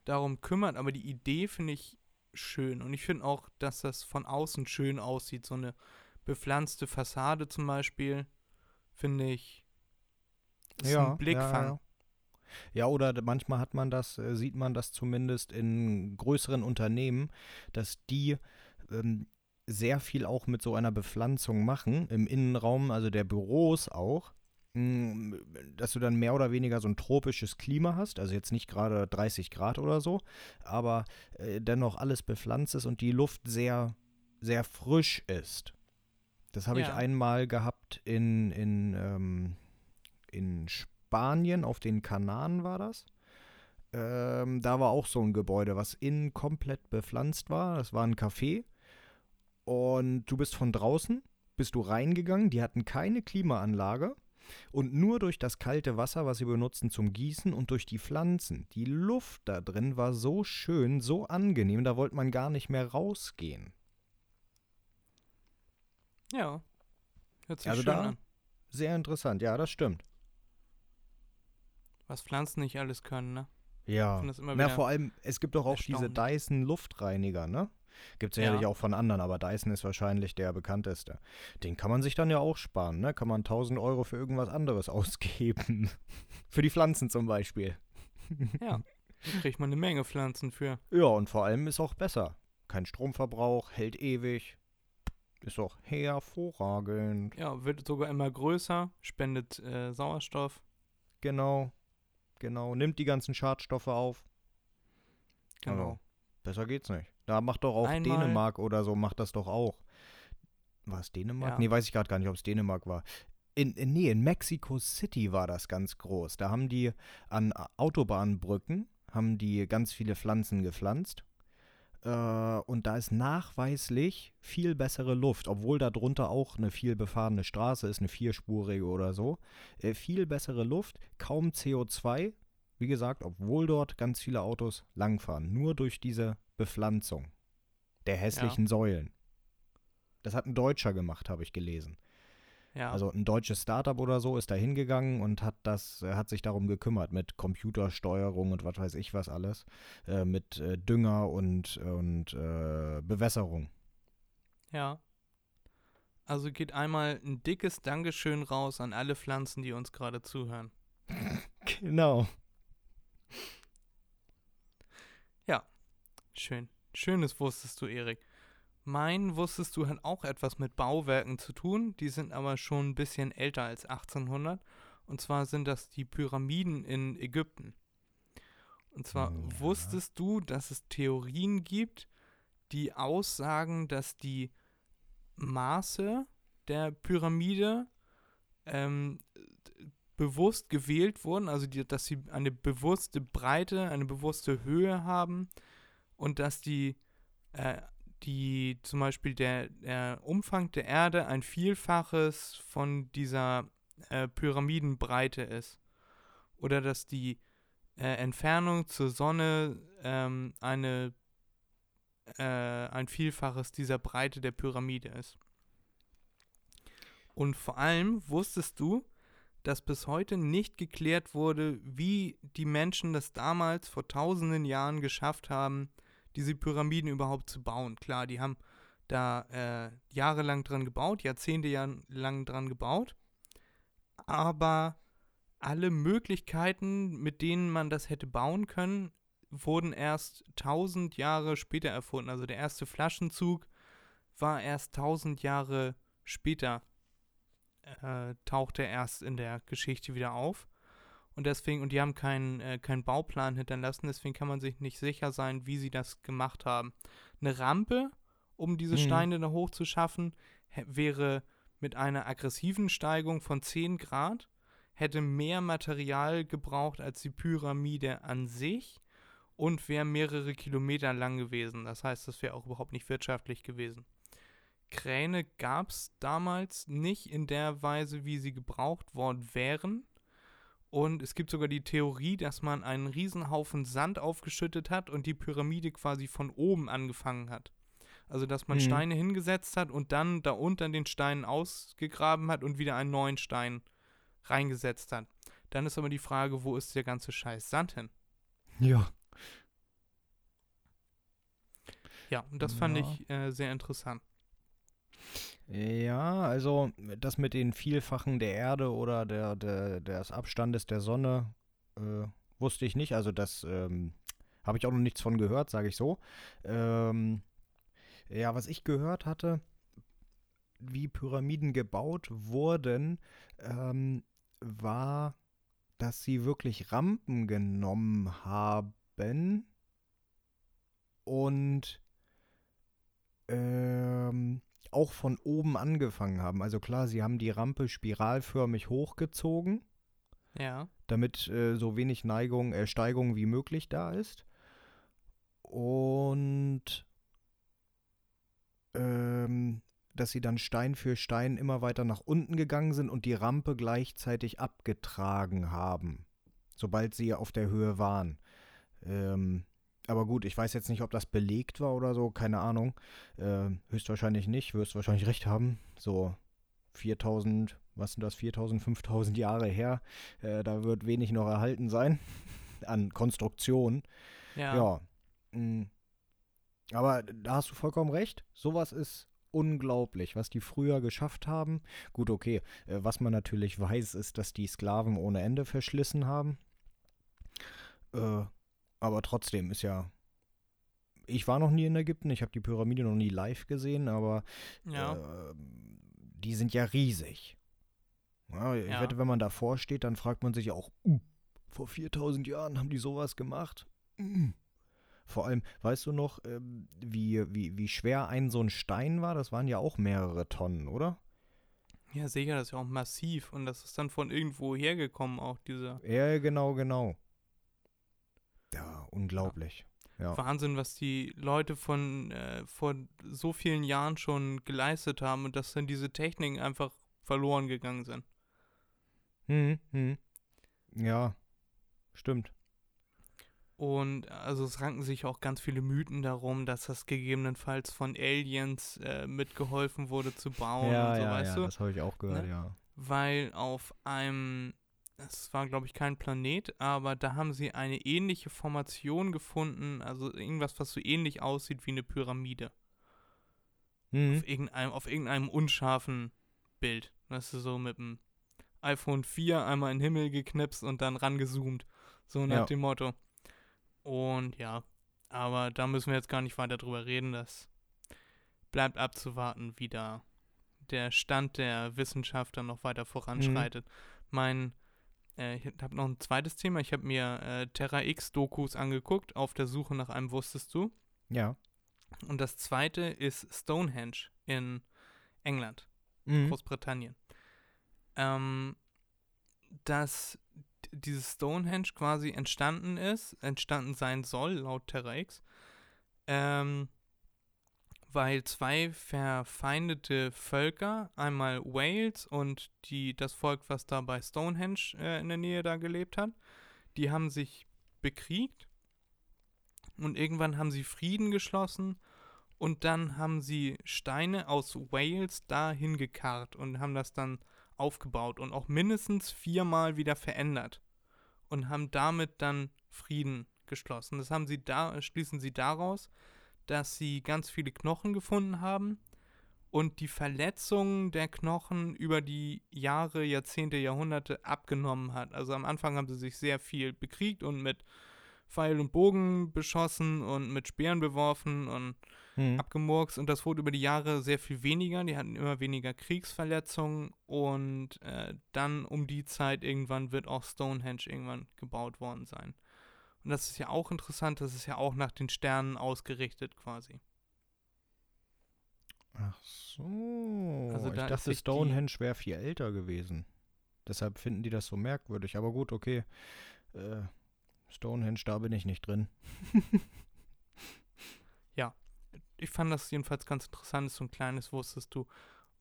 darum kümmert. Aber die Idee finde ich schön und ich finde auch, dass das von außen schön aussieht. So eine bepflanzte Fassade zum Beispiel, finde ich, ist ja, ein Blickfang. Ja, ja. Ja, oder manchmal hat man das, äh, sieht man das zumindest in größeren Unternehmen, dass die ähm, sehr viel auch mit so einer Bepflanzung machen, im Innenraum, also der Büros auch. mm, Dass du dann mehr oder weniger so ein tropisches Klima hast, also jetzt nicht gerade 30 Grad oder so, aber äh, dennoch alles bepflanzt ist und die Luft sehr, sehr frisch ist. Das habe ich Ja. einmal gehabt in, in, ähm, in Spanien, auf den Kanaren war das. Ähm, da war auch so ein Gebäude, was innen komplett bepflanzt war. Das war ein Café. Und du bist von draußen, bist du reingegangen. Die hatten keine Klimaanlage. Und nur durch das kalte Wasser, was sie benutzen zum Gießen und durch die Pflanzen. Die Luft da drin war so schön, so angenehm, da wollte man gar nicht mehr rausgehen. Ja. Hört sich Also schön da- an. Sehr interessant, ja, das stimmt. Was Pflanzen nicht alles können, ne? Ja. Na, vor allem, es gibt doch auch diese erstaunlich. Dyson Luftreiniger, ne? Gibt es Ja. sicherlich auch von anderen, aber Dyson ist wahrscheinlich der bekannteste. Den kann man sich dann ja auch sparen, ne? Kann man 1000 Euro für irgendwas anderes ausgeben. für die Pflanzen zum Beispiel. Ja. Da kriegt man eine Menge Pflanzen für. Ja, und vor allem ist auch besser. Kein Stromverbrauch, hält ewig. Ist doch hervorragend. Ja, wird sogar immer größer, spendet äh, Sauerstoff. Genau. Genau. Nimmt die ganzen Schadstoffe auf. Genau. Also, besser geht's nicht. Da macht doch auch Einmal- Dänemark oder so, macht das doch auch. War es Dänemark? Ja. Nee, weiß ich gerade gar nicht, ob es Dänemark war. In, in, nee, in Mexico City war das ganz groß. Da haben die an Autobahnbrücken, haben die ganz viele Pflanzen gepflanzt. Äh, und da ist nachweislich viel bessere Luft, obwohl da drunter auch eine viel befahrene Straße ist, eine vierspurige oder so. Äh, viel bessere Luft, kaum CO2. Wie gesagt, obwohl dort ganz viele Autos langfahren. Nur durch diese Bepflanzung der hässlichen Säulen. Das hat ein Deutscher gemacht, habe ich gelesen. Ja. Also ein deutsches Startup oder so ist da hingegangen und hat das, äh, hat sich darum gekümmert mit Computersteuerung und was weiß ich was alles, äh, mit äh, Dünger und, und äh, Bewässerung. Ja. Also geht einmal ein dickes Dankeschön raus an alle Pflanzen, die uns gerade zuhören. Genau. Schön. Schönes wusstest du, Erik. Mein wusstest du hat auch etwas mit Bauwerken zu tun. Die sind aber schon ein bisschen älter als 1800. Und zwar sind das die Pyramiden in Ägypten. Und zwar Ja. wusstest du, dass es Theorien gibt, die aussagen, dass die Maße der Pyramide ähm, bewusst gewählt wurden, also die, dass sie eine bewusste Breite, eine bewusste Höhe haben und dass die, äh, die zum Beispiel der, der Umfang der Erde ein Vielfaches von dieser äh, Pyramidenbreite ist. Oder dass die äh, Entfernung zur Sonne ähm, eine äh, ein Vielfaches dieser Breite der Pyramide ist. Und vor allem wusstest du, dass bis heute nicht geklärt wurde, wie die Menschen das damals vor tausenden Jahren geschafft haben, diese Pyramiden überhaupt zu bauen. Klar, die haben da äh, jahrelang dran gebaut, Jahrzehnte lang dran gebaut, aber alle Möglichkeiten, mit denen man das hätte bauen können, wurden erst tausend Jahre später erfunden. Also der erste Flaschenzug war erst tausend Jahre später äh, taucht er erst in der Geschichte wieder auf. Und deswegen, und die haben keinen, äh, keinen Bauplan hinterlassen, deswegen kann man sich nicht sicher sein, wie sie das gemacht haben. Eine Rampe, um diese mhm. Steine da hoch zu schaffen, wäre mit einer aggressiven Steigung von 10 Grad, hätte mehr Material gebraucht als die Pyramide an sich und wäre mehrere Kilometer lang gewesen. Das heißt, das wäre auch überhaupt nicht wirtschaftlich gewesen. Kräne gab es damals nicht in der Weise, wie sie gebraucht worden wären. Und es gibt sogar die Theorie, dass man einen Riesenhaufen Sand aufgeschüttet hat und die Pyramide quasi von oben angefangen hat. Also, dass man mhm. Steine hingesetzt hat und dann da unter den Steinen ausgegraben hat und wieder einen neuen Stein reingesetzt hat. Dann ist aber die Frage, wo ist der ganze Scheiß Sand hin? Ja. Ja, und das fand ich äh, sehr interessant. Ja, also das mit den Vielfachen der Erde oder der, der, des Abstandes der Sonne äh, wusste ich nicht. Also das ähm, habe ich auch noch nichts von gehört, sage ich so. Ähm, ja, was ich gehört hatte, wie Pyramiden gebaut wurden, ähm, war, dass sie wirklich Rampen genommen haben und ähm, auch von oben angefangen haben. Also klar, sie haben die Rampe spiralförmig hochgezogen. Ja. Damit äh, so wenig Neigung, äh, Steigung wie möglich da ist. Und ähm, dass sie dann Stein für Stein immer weiter nach unten gegangen sind und die Rampe gleichzeitig abgetragen haben, sobald sie auf der Höhe waren. Ähm, aber gut, ich weiß jetzt nicht, ob das belegt war oder so, keine Ahnung. Äh, höchstwahrscheinlich nicht, wirst wahrscheinlich recht haben. So 4000, was sind das, 4000, 5000 Jahre her. Äh, da wird wenig noch erhalten sein an Konstruktion. Ja. ja. Mh. Mm. Aber da hast du vollkommen recht. Sowas ist unglaublich, was die früher geschafft haben. Gut, okay. Äh, was man natürlich weiß, ist, dass die Sklaven ohne Ende verschlissen haben. Äh, aber trotzdem ist ja. Ich war noch nie in Ägypten, ich habe die Pyramide noch nie live gesehen, aber ja. äh, die sind ja riesig. Ja, ich ja. wette, wenn man davor steht, dann fragt man sich auch, uh, vor 4000 Jahren haben die sowas gemacht? Mm. Vor allem, weißt du noch, äh, wie, wie, wie schwer ein so ein Stein war? Das waren ja auch mehrere Tonnen, oder? Ja, sicher, das ist ja auch massiv und das ist dann von irgendwo hergekommen, auch dieser. Ja, genau, genau. Ja, unglaublich. Ja. Wahnsinn, was die Leute von äh, vor so vielen Jahren schon geleistet haben und dass dann diese Techniken einfach verloren gegangen sind. Hm, hm. Ja, stimmt. Und also es ranken sich auch ganz viele Mythen darum, dass das gegebenenfalls von Aliens äh, mitgeholfen wurde zu bauen ja, und so, ja, weißt ja, du? Das habe ich auch gehört, ne? ja. Weil auf einem es war, glaube ich, kein Planet, aber da haben sie eine ähnliche Formation gefunden, also irgendwas, was so ähnlich aussieht wie eine Pyramide. Mhm. Auf, irgendeinem, auf irgendeinem unscharfen Bild. Das ist so mit dem iPhone 4 einmal in den Himmel geknipst und dann rangezoomt. So nach ja. dem Motto. Und ja, aber da müssen wir jetzt gar nicht weiter drüber reden. Das bleibt abzuwarten, wie da der Stand der Wissenschaft dann noch weiter voranschreitet. Mhm. Mein äh, ich habe noch ein zweites Thema. Ich habe mir äh, Terra X-Dokus angeguckt, auf der Suche nach einem Wusstest du. Ja. Und das zweite ist Stonehenge in England, mhm. Großbritannien. Ähm, dass dieses Stonehenge quasi entstanden ist, entstanden sein soll, laut Terra X, ähm, weil zwei verfeindete Völker, einmal Wales und die, das Volk, was da bei Stonehenge äh, in der Nähe da gelebt hat, die haben sich bekriegt und irgendwann haben sie Frieden geschlossen Und dann haben sie Steine aus Wales dahin gekarrt und haben das dann aufgebaut und auch mindestens viermal wieder verändert und haben damit dann Frieden geschlossen. Das haben sie da, schließen sie daraus, dass sie ganz viele Knochen gefunden haben und die Verletzungen der Knochen über die Jahre, Jahrzehnte, Jahrhunderte abgenommen hat. Also am Anfang haben sie sich sehr viel bekriegt und mit Pfeil und Bogen beschossen und mit Speeren beworfen und Hm. abgemurkst und das wurde über die Jahre sehr viel weniger. Die hatten immer weniger Kriegsverletzungen und äh, dann um die Zeit irgendwann wird auch Stonehenge irgendwann gebaut worden sein. Und das ist ja auch interessant, das ist ja auch nach den Sternen ausgerichtet quasi. Ach so. Also ich da ist dachte, Stonehenge wäre viel älter gewesen. Deshalb finden die das so merkwürdig. Aber gut, okay. Äh, Stonehenge, da bin ich nicht drin. Ich fand das jedenfalls ganz interessant, so ein kleines wusstest du.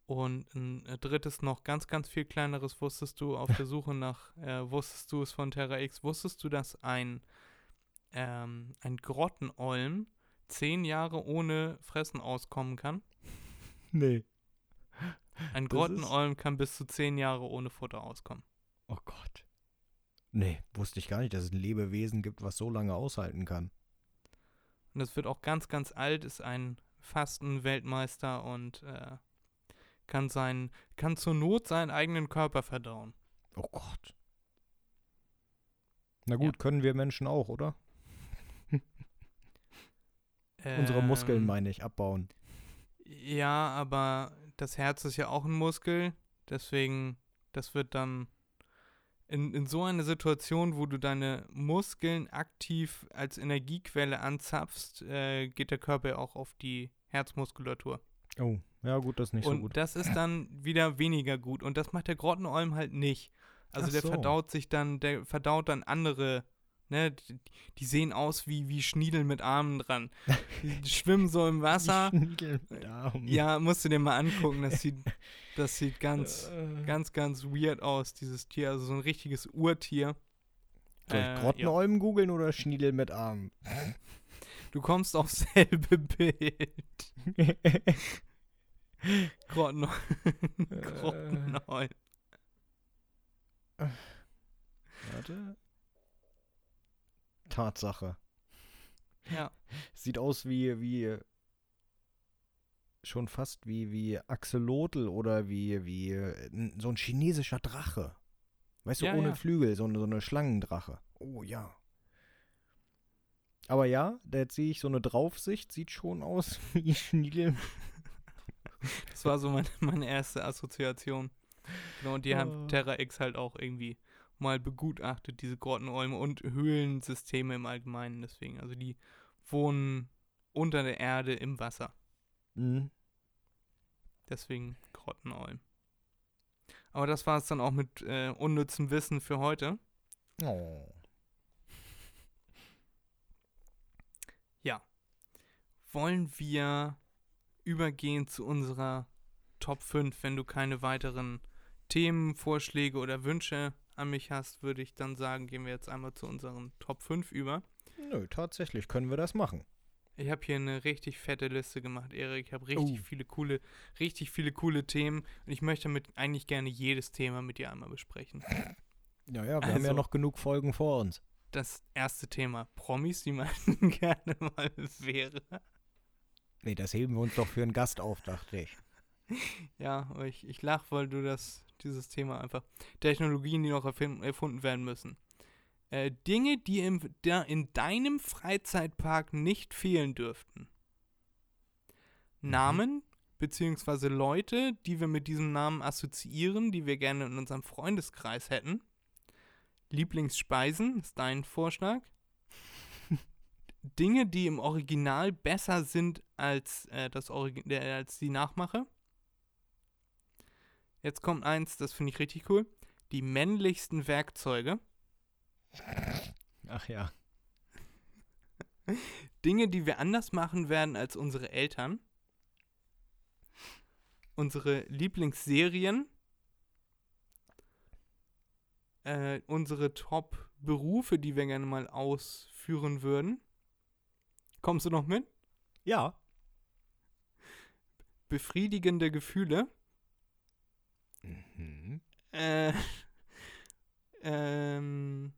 Und ein äh, drittes noch ganz, ganz viel kleineres wusstest du auf der Suche nach, äh, wusstest du es von Terra X, wusstest du, dass ein, ähm, ein Grottenolm zehn Jahre ohne Fressen auskommen kann? Nee. Ein Grottenolm kann bis zu zehn Jahre ohne Futter auskommen. Oh Gott. Nee, wusste ich gar nicht, dass es ein Lebewesen gibt, was so lange aushalten kann. Und das wird auch ganz, ganz alt, ist ein Fastenweltmeister und äh, kann, sein, kann zur Not seinen eigenen Körper verdauen. Oh Gott. Na gut, können wir Menschen auch, oder? Unsere Muskeln, Ähm, meine ich, abbauen. Ja, aber das Herz ist ja auch ein Muskel, deswegen, das wird dann in, in so einer Situation, wo du deine Muskeln aktiv als Energiequelle anzapfst, äh, geht der Körper auch auf die Herzmuskulatur. Oh, ja gut, das ist nicht und so gut. das ist dann wieder weniger gut. Und das macht der Grottenolm halt nicht. Also Ach der so. verdaut sich dann, der verdaut dann andere, ne, die, sehen aus wie, wie Schniedel mit Armen dran. Die schwimmen so im Wasser. Darm. Ja, musst du dir mal angucken, das sieht, das sieht ganz, Äh, ganz, ganz weird aus, dieses Tier. Also so ein richtiges Urtier. Soll ich Äh, Grottenolm googeln oder Schniedel mit Arm? Du kommst aufs selbe Bild. Grottenolm. Grottenolm. Warte. Tatsache. Ja. Sieht aus wie, wie schon fast wie, wie Axolotl oder wie, wie so ein chinesischer Drache. Weißt du, Ja, ohne ja. Flügel, so, eine- so eine Schlangendrache. Oh ja. Aber ja, da jetzt sehe ich so eine Draufsicht, sieht schon aus wie Schniedel. Das war so meine, meine erste Assoziation. Genau, und die Oh. haben Terra X halt auch irgendwie mal begutachtet, diese Grottenolme und Höhlensysteme im Allgemeinen. Deswegen, also die wohnen unter der Erde im Wasser. Mhm. Deswegen Grottenolm. Aber das war es dann auch mit äh, unnützem Wissen für heute. Oh. Wollen wir übergehen zu unserer Top 5? Wenn du keine weiteren Themen, Vorschläge oder Wünsche an mich hast, würde ich dann sagen, gehen wir jetzt einmal zu unseren Top 5 über. Nö, tatsächlich können wir das machen. Ich habe hier eine richtig fette Liste gemacht, Erik. Ich habe richtig Oh. viele coole, richtig viele coole Themen und ich möchte damit eigentlich gerne jedes Thema mit dir einmal besprechen. Ja, ja, wir haben ja Also- noch genug Folgen vor uns. Das erste Thema, Promis, die man gerne mal wäre. Nee, das heben wir uns doch für einen Gast auf, dachte ich. Ja, ich, ich lache, weil du das, dieses Thema einfach. Technologien, die noch erfunden werden müssen. Äh, Dinge, die im, da in deinem Freizeitpark nicht fehlen dürften. Namen, beziehungsweise Leute, die wir mit diesem Namen assoziieren, die wir gerne in unserem Freundeskreis hätten. Lieblingsspeisen ist dein Vorschlag. Dinge, die im Original besser sind als, äh, das Origi äh, als die Nachmache. Jetzt kommt eins, das finde ich richtig cool. Die männlichsten Werkzeuge. Ach ja. Dinge, die wir anders machen werden als unsere Eltern. Unsere Lieblingsserien. Äh, unsere Top-Berufe, die wir gerne mal ausführen würden. Kommst du noch mit? Ja. befriedigende Gefühle. Mhm. Äh, ähm,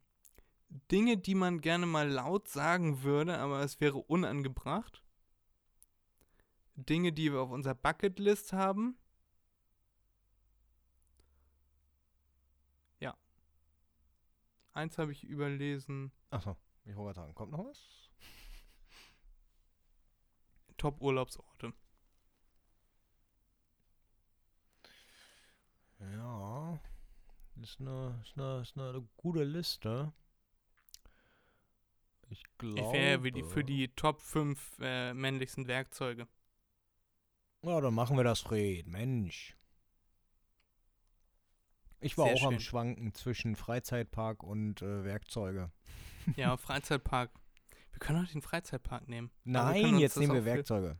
Dinge, die man gerne mal laut sagen würde, aber es wäre unangebracht. Dinge, die wir auf unserer Bucketlist haben. Ja. Eins habe ich überlesen. Achso, ich wollte sagen, kommt noch was? Top-Urlaubsorte. Ja, ist eine, ist eine, ist eine gute Liste. Ich glaube. Ich wäre für die Top 5 äh, männlichsten Werkzeuge. Ja, dann machen wir das, Fred. Mensch. Ich war Sehr auch am schön. Schwanken zwischen Freizeitpark und äh, Werkzeuge. Ja, Freizeitpark. Wir können auch den Freizeitpark nehmen. Können Nein, jetzt nehmen wir auch für- Werkzeuge.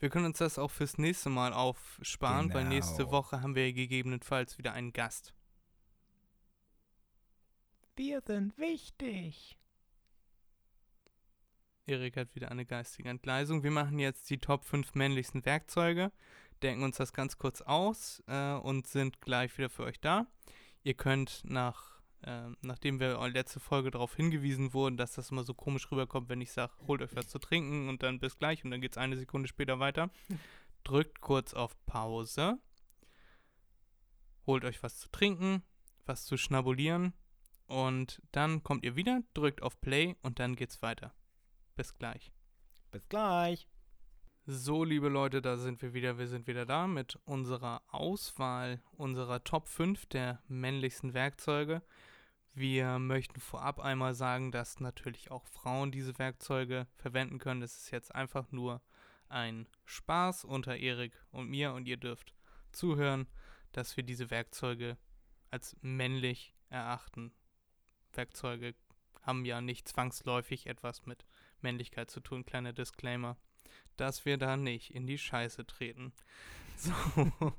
Wir können uns das auch fürs nächste Mal aufsparen, weil nächste Genau. Woche haben wir gegebenenfalls wieder einen Gast. Wir sind wichtig. Erik hat wieder eine geistige Entgleisung. Wir machen jetzt die Top 5 männlichsten Werkzeuge, denken uns das ganz kurz aus äh, und sind gleich wieder für euch da. Ihr könnt nach, äh, nachdem wir in letzte Folge darauf hingewiesen wurden, dass das immer so komisch rüberkommt, wenn ich sage, holt euch was zu trinken und dann bis gleich und dann geht es eine Sekunde später weiter, drückt kurz auf Pause, holt euch was zu trinken, was zu schnabulieren und dann kommt ihr wieder, drückt auf Play und dann geht's weiter. Bis gleich. Bis gleich. So, liebe Leute, da sind wir wieder. Wir sind wieder da mit unserer Auswahl unserer Top 5 der männlichsten Werkzeuge. Wir möchten vorab einmal sagen, dass natürlich auch Frauen diese Werkzeuge verwenden können. Es ist jetzt einfach nur ein Spaß unter Erik und mir und ihr dürft zuhören, dass wir diese Werkzeuge als männlich erachten. Werkzeuge haben ja nicht zwangsläufig etwas mit Männlichkeit zu tun. Kleiner Disclaimer dass wir da nicht in die Scheiße treten. So.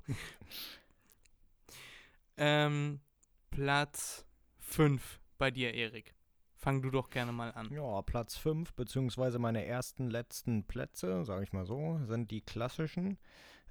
ähm, Platz 5 bei dir, Erik. Fang du doch gerne mal an. Ja, Platz 5, beziehungsweise meine ersten letzten Plätze, sage ich mal so, sind die klassischen.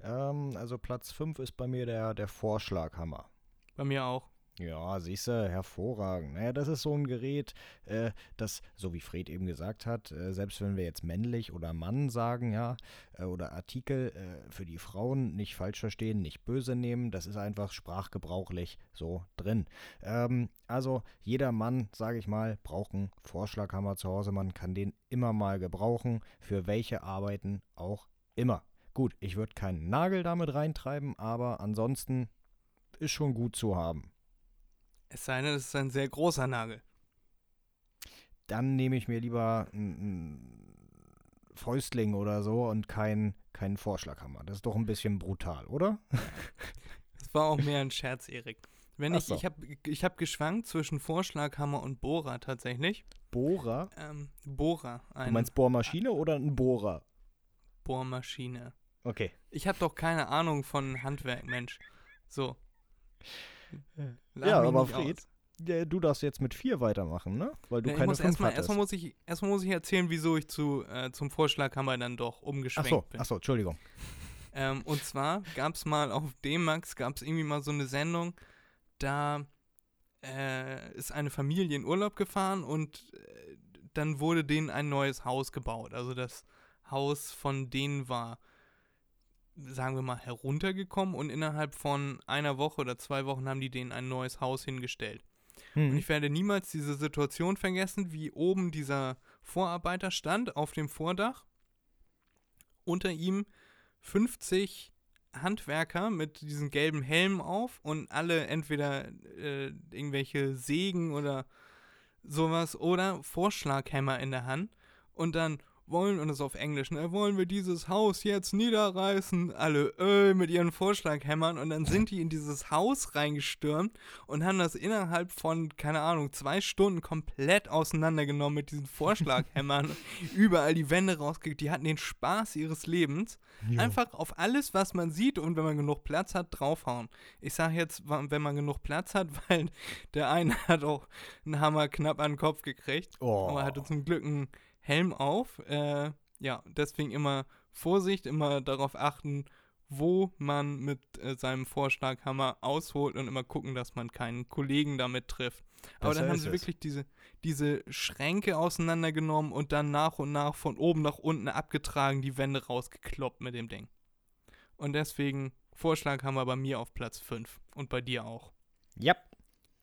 Ähm, also Platz 5 ist bei mir der, der Vorschlaghammer. Bei mir auch. Ja, siehst du, hervorragend. Naja, das ist so ein Gerät, äh, das, so wie Fred eben gesagt hat, äh, selbst wenn wir jetzt männlich oder Mann sagen, ja, äh, oder Artikel äh, für die Frauen nicht falsch verstehen, nicht böse nehmen, das ist einfach sprachgebrauchlich so drin. Ähm, also jeder Mann, sage ich mal, braucht einen Vorschlaghammer zu Hause. Man kann den immer mal gebrauchen, für welche Arbeiten auch immer. Gut, ich würde keinen Nagel damit reintreiben, aber ansonsten ist schon gut zu haben. Es sei denn, es ist ein sehr großer Nagel. dann nehme ich mir lieber einen Fäustling oder so und keinen kein Vorschlaghammer. Das ist doch ein bisschen brutal, oder? Das war auch mehr ein Scherz, Erik. Wenn ich, so. ich habe ich hab geschwankt zwischen Vorschlaghammer und Bohrer tatsächlich. Bohrer? Ähm, Bohrer, Du meinst Bohrmaschine oder ein Bohrer? Bohrmaschine. Okay. Ich habe doch keine Ahnung von Handwerk, Mensch. So. Lach ja, aber Fred, ja, du darfst jetzt mit vier weitermachen, ne? Weil du Ja, keine fünf erstmal, erstmal muss ich, erstmal muss ich erzählen, wieso ich zu, äh, zum Vorschlaghammer dann doch ach umgeschwenkt so, bin. ach so, Entschuldigung. Ähm, und zwar gab es mal auf D-Max, gab es irgendwie mal so eine Sendung, da äh, ist eine Familie in Urlaub gefahren und äh, dann wurde denen ein neues Haus gebaut. Also das Haus von denen war, sagen wir mal, heruntergekommen und innerhalb von einer Woche oder zwei Wochen haben die denen ein neues Haus hingestellt. Und Hm. ich werde niemals diese Situation vergessen, wie oben dieser Vorarbeiter stand auf dem Vordach. Unter ihm 50 Handwerker mit diesen gelben Helmen auf und alle entweder äh, irgendwelche Sägen oder sowas oder Vorschlaghämmer in der Hand und dann wollen, und das auf Englisch, ne, wollen wir dieses Haus jetzt niederreißen, alle äh, mit ihren Vorschlaghämmern und dann sind die in dieses Haus reingestürmt und haben das innerhalb von, keine Ahnung, zwei Stunden komplett auseinandergenommen mit diesen Vorschlaghämmern, überall die Wände rausgekriegt, die hatten den Spaß ihres Lebens. Einfach auf alles, was man sieht und wenn man genug Platz hat, draufhauen. Ich sage jetzt, wenn man genug Platz hat, weil der eine hat auch einen Hammer knapp an den Kopf gekriegt. Oh. Aber er hatte zum Glück einen Helm auf. Äh, ja, deswegen immer Vorsicht, immer darauf achten, wo man mit äh, seinem Vorschlaghammer ausholt und immer gucken, dass man keinen Kollegen damit trifft. Aber dann haben sie es. wirklich diese, diese Schränke auseinandergenommen und dann nach und nach von oben nach unten abgetragen, die Wände rausgekloppt mit dem Ding. Und deswegen Vorschlaghammer bei mir auf Platz 5 und bei dir auch. Ja.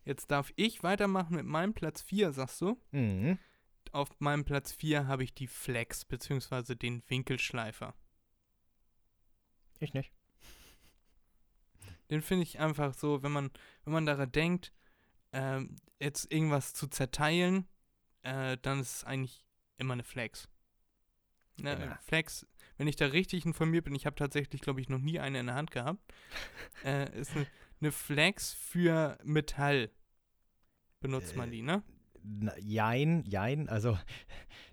Jetzt darf ich weitermachen mit meinem Platz 4, sagst du? Mhm. Auf meinem Platz 4 habe ich die Flex, beziehungsweise den Winkelschleifer. Ich nicht. Den finde ich einfach so, wenn man, wenn man daran denkt, ähm, jetzt irgendwas zu zerteilen, äh, dann ist es eigentlich immer eine Flex. Ne, Ja. Flex, wenn ich da richtig informiert bin, ich habe tatsächlich, glaube ich, noch nie eine in der Hand gehabt, äh, ist eine, eine Flex für Metall. Benutzt man Äh, die, ne? Jein, jein. Also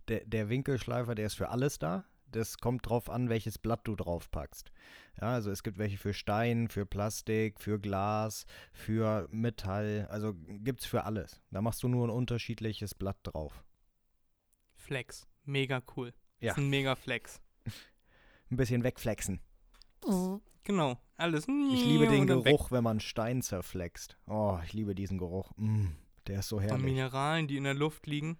der, der Winkelschleifer, der ist für alles da. Das kommt drauf an, welches Blatt du drauf packst. Ja, also es gibt welche für Stein, für Plastik, für Glas, für Metall. Also gibt's für alles. Da machst du nur ein unterschiedliches Blatt drauf. Flex. Mega cool. Ja. Ist ein mega Flex. Ein bisschen wegflexen. Genau. Alles. Ich liebe den dann weg. Geruch, wenn man Stein zerflext. Oh, ich liebe diesen Geruch. Mm, der ist so Von herrlich. Mineralen, die in der Luft liegen.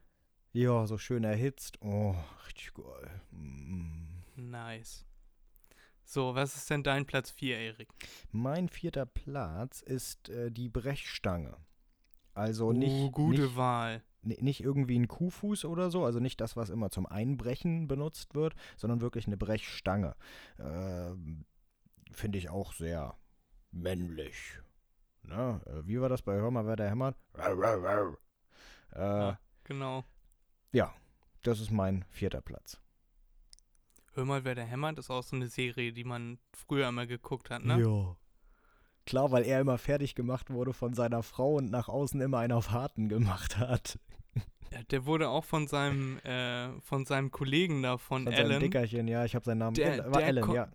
Ja, so schön erhitzt. Oh, richtig geil. Mm. Nice. So, was ist denn dein Platz 4, Erik? Mein vierter Platz ist äh, die Brechstange. Also Oh, nicht, gute nicht, Wahl. ni- nicht irgendwie ein Kuhfuß oder so, also nicht das, was immer zum Einbrechen benutzt wird, sondern wirklich eine Brechstange. Ähm, Finde ich auch sehr männlich. Ne? Äh, Wie war das bei Hör mal, wer der hämmert? Äh, Ja. Genau. Das ist mein vierter Platz. Hör mal, wer der hämmert, ist auch so eine Serie, die man früher immer geguckt hat, ne? Ja. Klar, weil er immer fertig gemacht wurde von seiner Frau und nach außen immer einen auf Harten gemacht hat. Ja, Der wurde auch von seinem, äh, von seinem Kollegen da, von, Von seinem Alan. Dickerchen, ja, ich habe seinen Namen. Der- Ja, war der Alan, ja.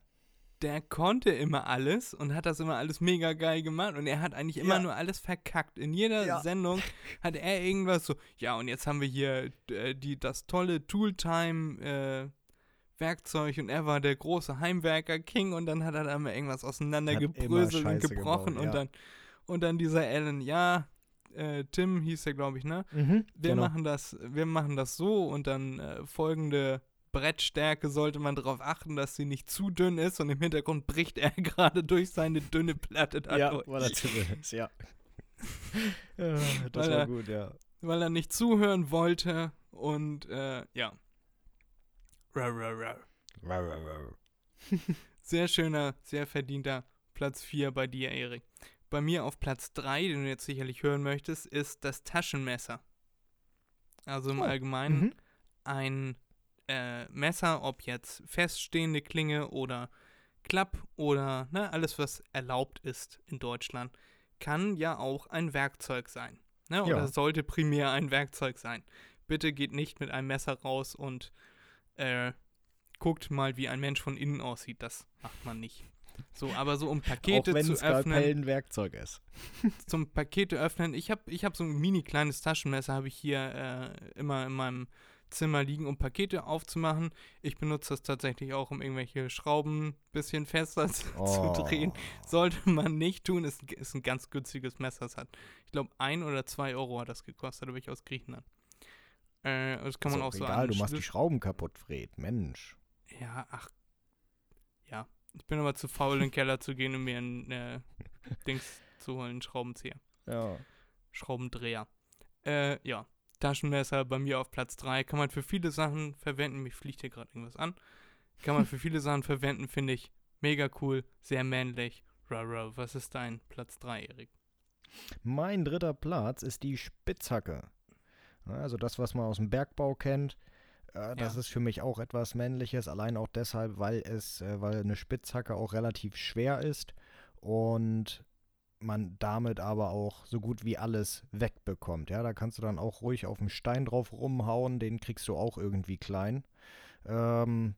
Der konnte immer alles und hat das immer alles mega geil gemacht und er hat eigentlich immer Ja. nur alles verkackt. In jeder Ja. Sendung hat er irgendwas so, ja, und jetzt haben wir hier äh, die, das tolle Tooltime, äh, Werkzeug und er war der große Heimwerker-King und dann hat er da immer irgendwas auseinandergebröselt und gebrochen gebaut, und ja. dann und dann dieser Alan, ja, äh, Tim hieß er, glaube ich, ne? Mhm, Wir genau. machen das, wir machen das so und dann äh, folgende Brettstärke sollte man darauf achten, dass sie nicht zu dünn ist und im Hintergrund bricht er gerade durch seine dünne Platte da ja, durch, war das ist, ja. ja. Das Weil war er- gut, ja. weil er nicht zuhören wollte und äh, ja. Rau, rau, rau. Sehr schöner, sehr verdienter Platz 4 bei dir, Erik. Bei mir auf Platz 3, den du jetzt sicherlich hören möchtest, ist das Taschenmesser. Also im Oh, Allgemeinen Mhm. ein äh, Messer, ob jetzt feststehende Klinge oder Klapp oder ne, alles, was erlaubt ist in Deutschland, kann ja auch ein Werkzeug sein. Ne, oder Ja. sollte primär ein Werkzeug sein. Bitte geht nicht mit einem Messer raus und äh, guckt mal, wie ein Mensch von innen aussieht. Das macht man nicht. So, aber so um Auch Pakete wenn zu öffnen, ein Werkzeug ist. zum Pakete öffnen. Ich habe ich hab so ein mini kleines Taschenmesser, habe ich hier äh, immer in meinem Zimmer liegen, um Pakete aufzumachen. Ich benutze das tatsächlich auch, um irgendwelche Schrauben ein bisschen fester zu, Oh. zu drehen. Sollte man nicht tun, ist, ist ein ganz günstiges Messer. Es hat, ich glaube, ein oder zwei Euro hat das gekostet, aber ich aus Griechenland. Äh, das kann man Ist auch so egal, du machst die Schrauben kaputt, Fred. Mensch. Ja, ach. Ja. Ich bin aber zu faul, in den Keller zu gehen und mir ein äh, Dings zu holen, einen Schraubenzieher. Ja. Schraubendreher. Äh, ja. Taschenmesser bei mir auf Platz 3. Kann man für viele Sachen verwenden. Mich fliegt hier gerade irgendwas an. Kann man für viele Sachen verwenden, finde ich mega cool, sehr männlich. Rara, was ist dein Platz 3, Erik? Mein dritter Platz ist die Spitzhacke. Also das, was man aus dem Bergbau kennt. Äh, das Ja. ist für mich auch etwas Männliches, allein auch deshalb, weil es, äh, weil eine Spitzhacke auch relativ schwer ist und man damit aber auch so gut wie alles wegbekommt. Ja, da kannst du dann auch ruhig auf den Stein drauf rumhauen, den kriegst du auch irgendwie klein. Ähm,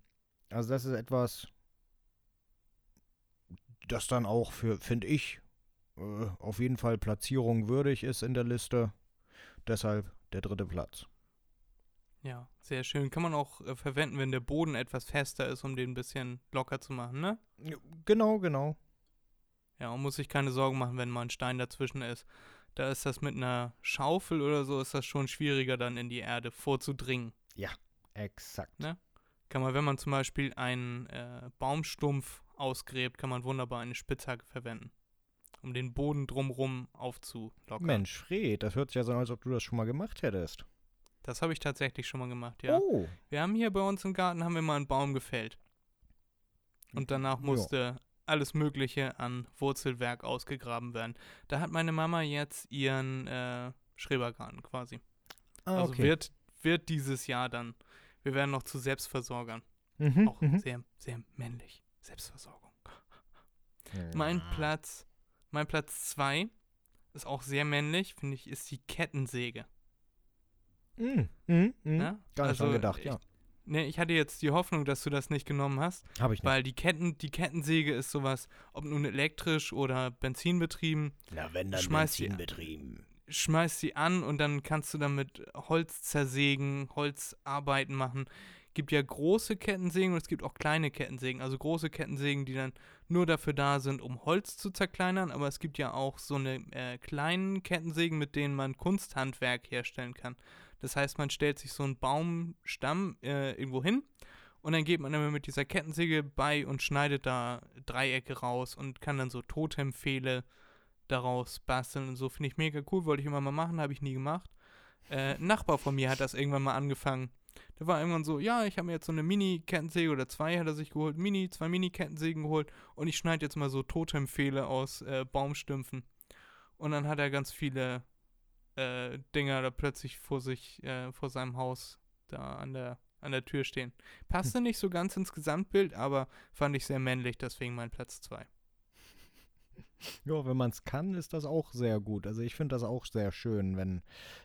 also das ist etwas, das dann auch für, finde ich, äh, auf jeden Fall Platzierung würdig ist in der Liste. Deshalb der dritte Platz. Ja, sehr schön. Kann man auch äh, verwenden, wenn der Boden etwas fester ist, um den ein bisschen locker zu machen, ne? Genau, genau. Ja, und muss sich keine Sorgen machen, wenn mal ein Stein dazwischen ist. Da ist das mit einer Schaufel oder so, ist das schon schwieriger, dann in die Erde vorzudringen. Exakt. Ne? Kann man, wenn man zum Beispiel einen äh, Baumstumpf ausgräbt, kann man wunderbar eine Spitzhacke verwenden, um den Boden drumrum aufzulockern. Mensch, Fred, das hört sich ja so an, als ob du das schon mal gemacht hättest. Das habe ich tatsächlich schon mal gemacht, ja. Oh. Wir haben hier bei uns im Garten haben wir mal einen Baum gefällt. Und danach Ja. musste alles Mögliche an Wurzelwerk ausgegraben werden. Da hat meine Mama jetzt ihren äh, Schrebergarten quasi. Ah, also okay. wird, wird dieses Jahr dann. Wir werden noch zu Selbstversorgern. Mhm, Auch mhm. sehr, sehr männlich. Selbstversorgung. Mein Platz, mein Platz 2 ist auch sehr männlich, finde ich, ist die Kettensäge. Mhm, mhm, mhm. Ne? Gar nicht dran Also, gedacht, ich, ja. Ne, ich hatte jetzt die Hoffnung, dass du das nicht genommen hast, Habe ich nicht. weil die Ketten, die Kettensäge ist sowas, ob nun elektrisch oder benzinbetrieben, Na, wenn dann Schmeiß die- betrieben. schmeißt sie an und dann kannst du damit Holz zersägen, Holzarbeiten machen. Gibt ja große Kettensägen und es gibt auch kleine Kettensägen. Also große Kettensägen, die dann nur dafür da sind, um Holz zu zerkleinern, aber es gibt ja auch so eine äh, kleinen Kettensägen, mit denen man Kunsthandwerk herstellen kann. Das heißt, man stellt sich so einen Baumstamm äh, irgendwo hin und dann geht man immer mit dieser Kettensäge bei und schneidet da Dreiecke raus und kann dann so Totempfehle daraus basteln und so. Finde ich mega cool, wollte ich immer mal machen, habe ich nie gemacht. Äh, ein Nachbar von mir hat das irgendwann mal angefangen. Der war irgendwann so, ja, ich habe mir jetzt so eine Mini-Kettensäge oder zwei hat er sich geholt, Mini, zwei Mini-Kettensägen geholt und ich schneide jetzt mal so Totempfehle aus äh, Baumstümpfen. Und dann hat er ganz viele äh, Dinger da plötzlich vor sich, äh, vor seinem Haus da an der, an der Tür stehen. Passte nicht so ganz ins Gesamtbild, aber fand ich sehr männlich, deswegen mein Platz 2. Ja, wenn man es kann, ist das auch sehr gut. Also ich finde das auch sehr schön, wenn,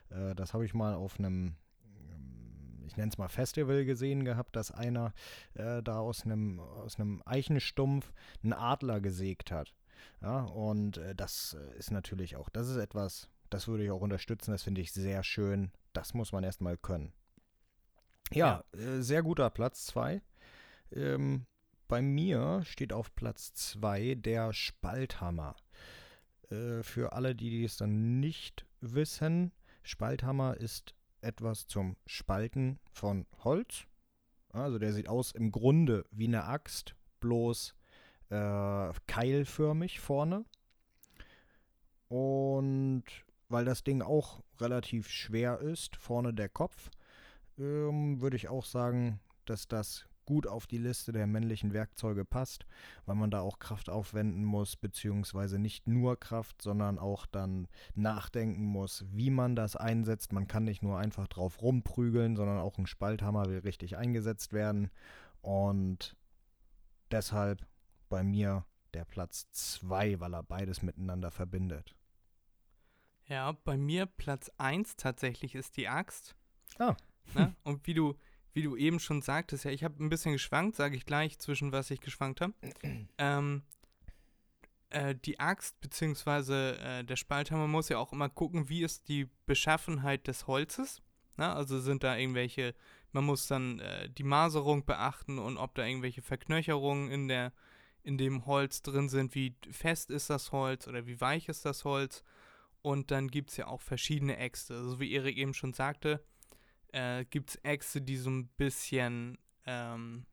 äh, das habe ich mal auf einem, ähm, ich nenne es mal Festival gesehen gehabt, dass einer äh, da aus einem aus einem Eichenstumpf einen Adler gesägt hat. Ja, und äh, das äh, ist natürlich auch, das ist etwas, das würde ich auch unterstützen, das finde ich sehr schön. Das muss man erstmal können. Ja, Äh, sehr guter Platz 2. Ähm, bei mir steht auf Platz 2 der Spalthammer. Äh, für alle, die es dann nicht wissen, Spalthammer ist etwas zum Spalten von Holz. Also der sieht aus im Grunde wie eine Axt, bloß äh, keilförmig vorne. Und weil das Ding auch relativ schwer ist, vorne der Kopf, ähm, würde ich auch sagen, dass das gut auf die Liste der männlichen Werkzeuge passt, weil man da auch Kraft aufwenden muss, beziehungsweise nicht nur Kraft, sondern auch dann nachdenken muss, wie man das einsetzt. Man kann nicht nur einfach drauf rumprügeln, sondern auch ein Spalthammer will richtig eingesetzt werden. Und deshalb bei mir der Platz 2, weil er beides miteinander verbindet. Ja, bei mir Platz 1 tatsächlich ist die Axt. Ah. Ne? Und wie du, wie du eben schon sagtest, ja, ich habe ein bisschen geschwankt, sage ich gleich, zwischen was ich geschwankt habe. ähm, äh, die Axt beziehungsweise äh, der Spalthammer muss ja auch immer gucken, wie ist die Beschaffenheit des Holzes. Ne? Also sind da irgendwelche, man muss dann äh, die Maserung beachten und ob da irgendwelche Verknöcherungen in der in dem Holz drin sind, wie fest ist das Holz oder wie weich ist das Holz. Und dann gibt es ja auch verschiedene Äxte. Also wie Erik eben schon sagte, äh, gibt es Äxte, die so ein bisschen, ähm,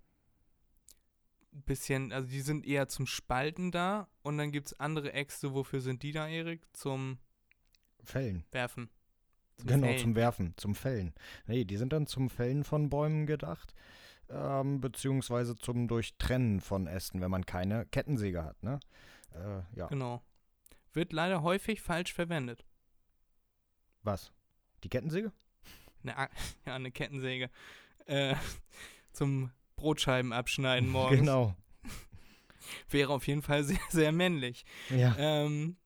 bisschen, also die sind eher zum Spalten da. Und dann gibt es andere Äxte, wofür sind die da, Erik? Zum Fällen. Werfen. Zum genau, Fällen. zum Werfen, zum Fällen. Nee, die sind dann zum Fällen von Bäumen gedacht, ähm, beziehungsweise zum Durchtrennen von Ästen, wenn man keine Kettensäge hat, ne? Äh, ja. Genau. Wird leider häufig falsch verwendet. Was? Die Kettensäge? Eine, ja, eine Kettensäge. Äh, zum Brotscheiben abschneiden morgens. Genau. Wäre auf jeden Fall sehr, sehr männlich. Ja. Ähm,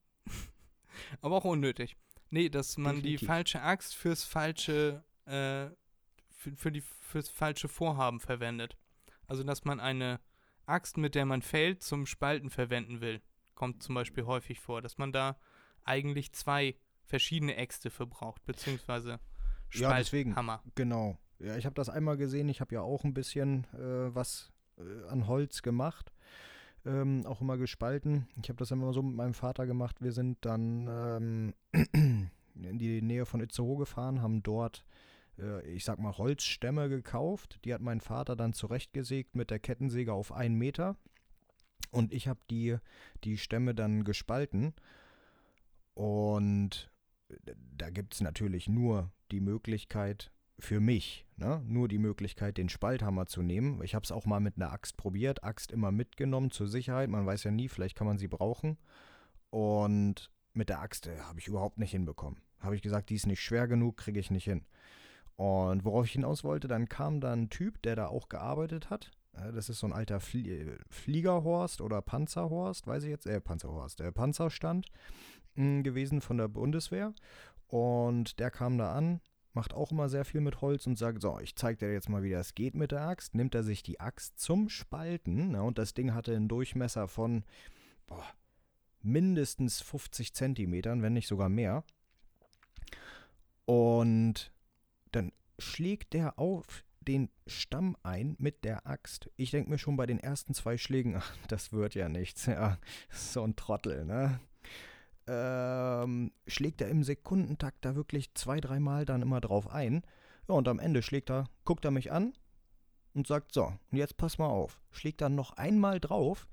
aber auch unnötig. Nee, dass man die Definitiv. falsche Axt fürs falsche, äh, für, für die, fürs falsche Vorhaben verwendet. Also, dass man eine Axt, mit der man fällt, zum Spalten verwenden will. Kommt zum Beispiel häufig vor, dass man da eigentlich zwei verschiedene Äxte für braucht, beziehungsweise Ja, deswegen. Spalthammer. Genau. Ja, ich habe das einmal gesehen. Ich habe ja auch ein bisschen äh, was äh, an Holz gemacht. Ähm, auch immer gespalten. Ich habe das immer so mit meinem Vater gemacht. Wir sind dann ähm, in die Nähe von Itzehoe gefahren, haben dort, äh, ich sag mal, Holzstämme gekauft. Die hat mein Vater dann zurechtgesägt mit der Kettensäge auf einen Meter. Und ich habe die, die Stämme dann gespalten. Und da gibt es natürlich nur die Möglichkeit für mich, ne? nur die Möglichkeit, den Spalthammer zu nehmen. Ich habe es auch mal mit einer Axt probiert, Axt immer mitgenommen zur Sicherheit. Man weiß ja nie, vielleicht kann man sie brauchen. Und mit der Axt äh, habe ich überhaupt nicht hinbekommen. Habe ich gesagt, die ist nicht schwer genug, kriege ich nicht hin. Und worauf ich hinaus wollte, dann kam da ein Typ, der da auch gearbeitet hat. Äh, das ist so ein alter Flie Fliegerhorst oder Panzerhorst, weiß ich jetzt, äh, Panzerhorst, der Panzerstand mh, gewesen von der Bundeswehr. Und der kam da an, macht auch immer sehr viel mit Holz und sagt, so, ich zeige dir jetzt mal, wie das geht mit der Axt. Nimmt er sich die Axt zum Spalten ne, und das Ding hatte einen Durchmesser von boah, mindestens 50 Zentimetern, wenn nicht sogar mehr. Und dann schlägt der auf den Stamm ein mit der Axt. Ich denke mir schon bei den ersten zwei Schlägen, ach, das wird ja nichts. Ja, so ein Trottel, ne? Ähm, schlägt er im Sekundentakt da wirklich zwei, dreimal dann immer drauf ein. Ja, und am Ende schlägt er, guckt er mich an und sagt, so, und jetzt pass mal auf. Schlägt dann noch einmal drauf,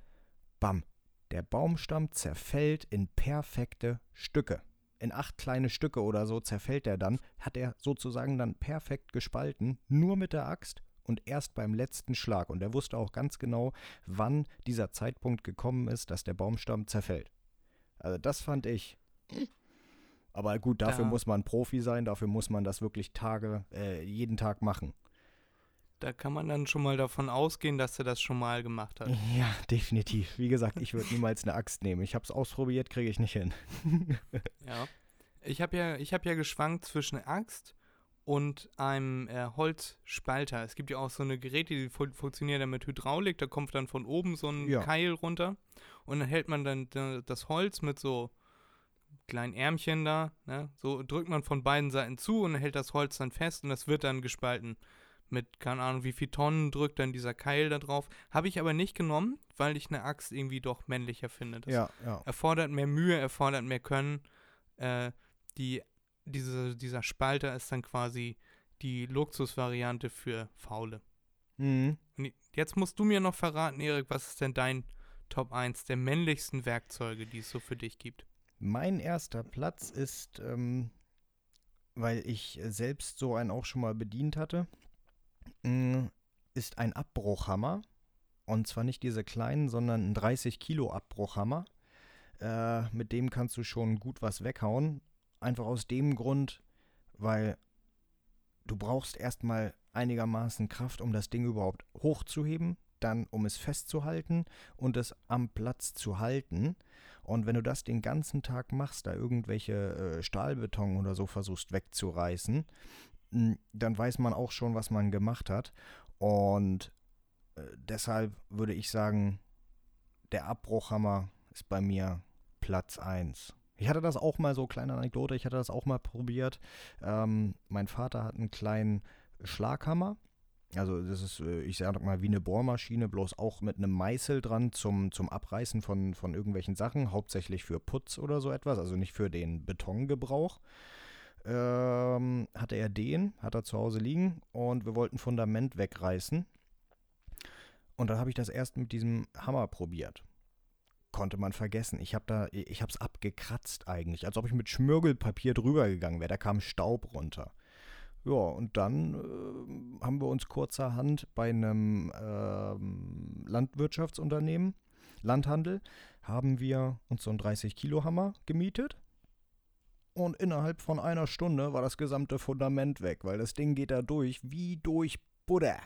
bam, der Baumstamm zerfällt in perfekte Stücke. In acht kleine Stücke oder so zerfällt er dann, hat er sozusagen dann perfekt gespalten, nur mit der Axt und erst beim letzten Schlag. Und er wusste auch ganz genau, wann dieser Zeitpunkt gekommen ist, dass der Baumstamm zerfällt. Also das fand ich. Aber gut, dafür Da- muss man Profi sein, dafür muss man das wirklich Tage, äh, jeden Tag machen. Da kann man dann schon mal davon ausgehen, dass er das schon mal gemacht hat. Ja, definitiv. Wie gesagt, ich würde niemals eine Axt nehmen. Ich habe es ausprobiert, kriege ich nicht hin. Ja. Ich habe ja, ich habe ja geschwankt zwischen Axt und einem äh, Holzspalter. Es gibt ja auch so eine Geräte, die fu funktionieren dann mit Hydraulik. Da kommt dann von oben so ein Ja. Keil runter und dann hält man dann äh, das Holz mit so kleinen Ärmchen da. Ne? So drückt man von beiden Seiten zu und hält das Holz dann fest und das wird dann gespalten. Mit, keine Ahnung, wie viel Tonnen drückt dann dieser Keil da drauf. Habe ich aber nicht genommen, weil ich eine Axt irgendwie doch männlicher finde. Das Ja, ja. erfordert mehr Mühe, erfordert mehr Können. Äh, die, diese, dieser Spalter ist dann quasi die Luxusvariante für Faule. Mhm. Jetzt musst du mir noch verraten, Erik, was ist denn dein Top 1 der männlichsten Werkzeuge, die es so für dich gibt? Mein erster Platz ist, ähm, weil ich selbst so einen auch schon mal bedient hatte, ist ein Abbruchhammer. Und zwar nicht diese kleinen, sondern ein 30 Kilo Abbruchhammer. Äh, mit dem kannst du schon gut was weghauen. Einfach aus dem Grund, weil du brauchst erstmal einigermaßen Kraft, um das Ding überhaupt hochzuheben, dann um es festzuhalten und es am Platz zu halten. Und wenn du das den ganzen Tag machst, da irgendwelche äh, Stahlbeton oder so versuchst wegzureißen, dann weiß man auch schon, was man gemacht hat. Und äh, deshalb würde ich sagen, der Abbruchhammer ist bei mir Platz 1. Ich hatte das auch mal so, kleine Anekdote, ich hatte das auch mal probiert. Ähm, mein Vater hat einen kleinen Schlaghammer. Also das ist, äh, ich sage mal, wie eine Bohrmaschine, bloß auch mit einem Meißel dran zum, zum Abreißen von, von irgendwelchen Sachen, hauptsächlich für Putz oder so etwas, also nicht für den Betongebrauch. Ähm, hatte er den, hat er zu Hause liegen und wir wollten Fundament wegreißen. Und dann habe ich das erst mit diesem Hammer probiert. Konnte man vergessen. Ich habe da, ich es abgekratzt eigentlich, als ob ich mit Schmirgelpapier drüber gegangen wäre. Da kam Staub runter. Ja, und dann äh, haben wir uns kurzerhand bei einem ähm, Landwirtschaftsunternehmen, Landhandel, haben wir uns so einen 30-Kilo-Hammer gemietet. Und innerhalb von einer Stunde war das gesamte Fundament weg, weil das Ding geht da durch wie durch Butter.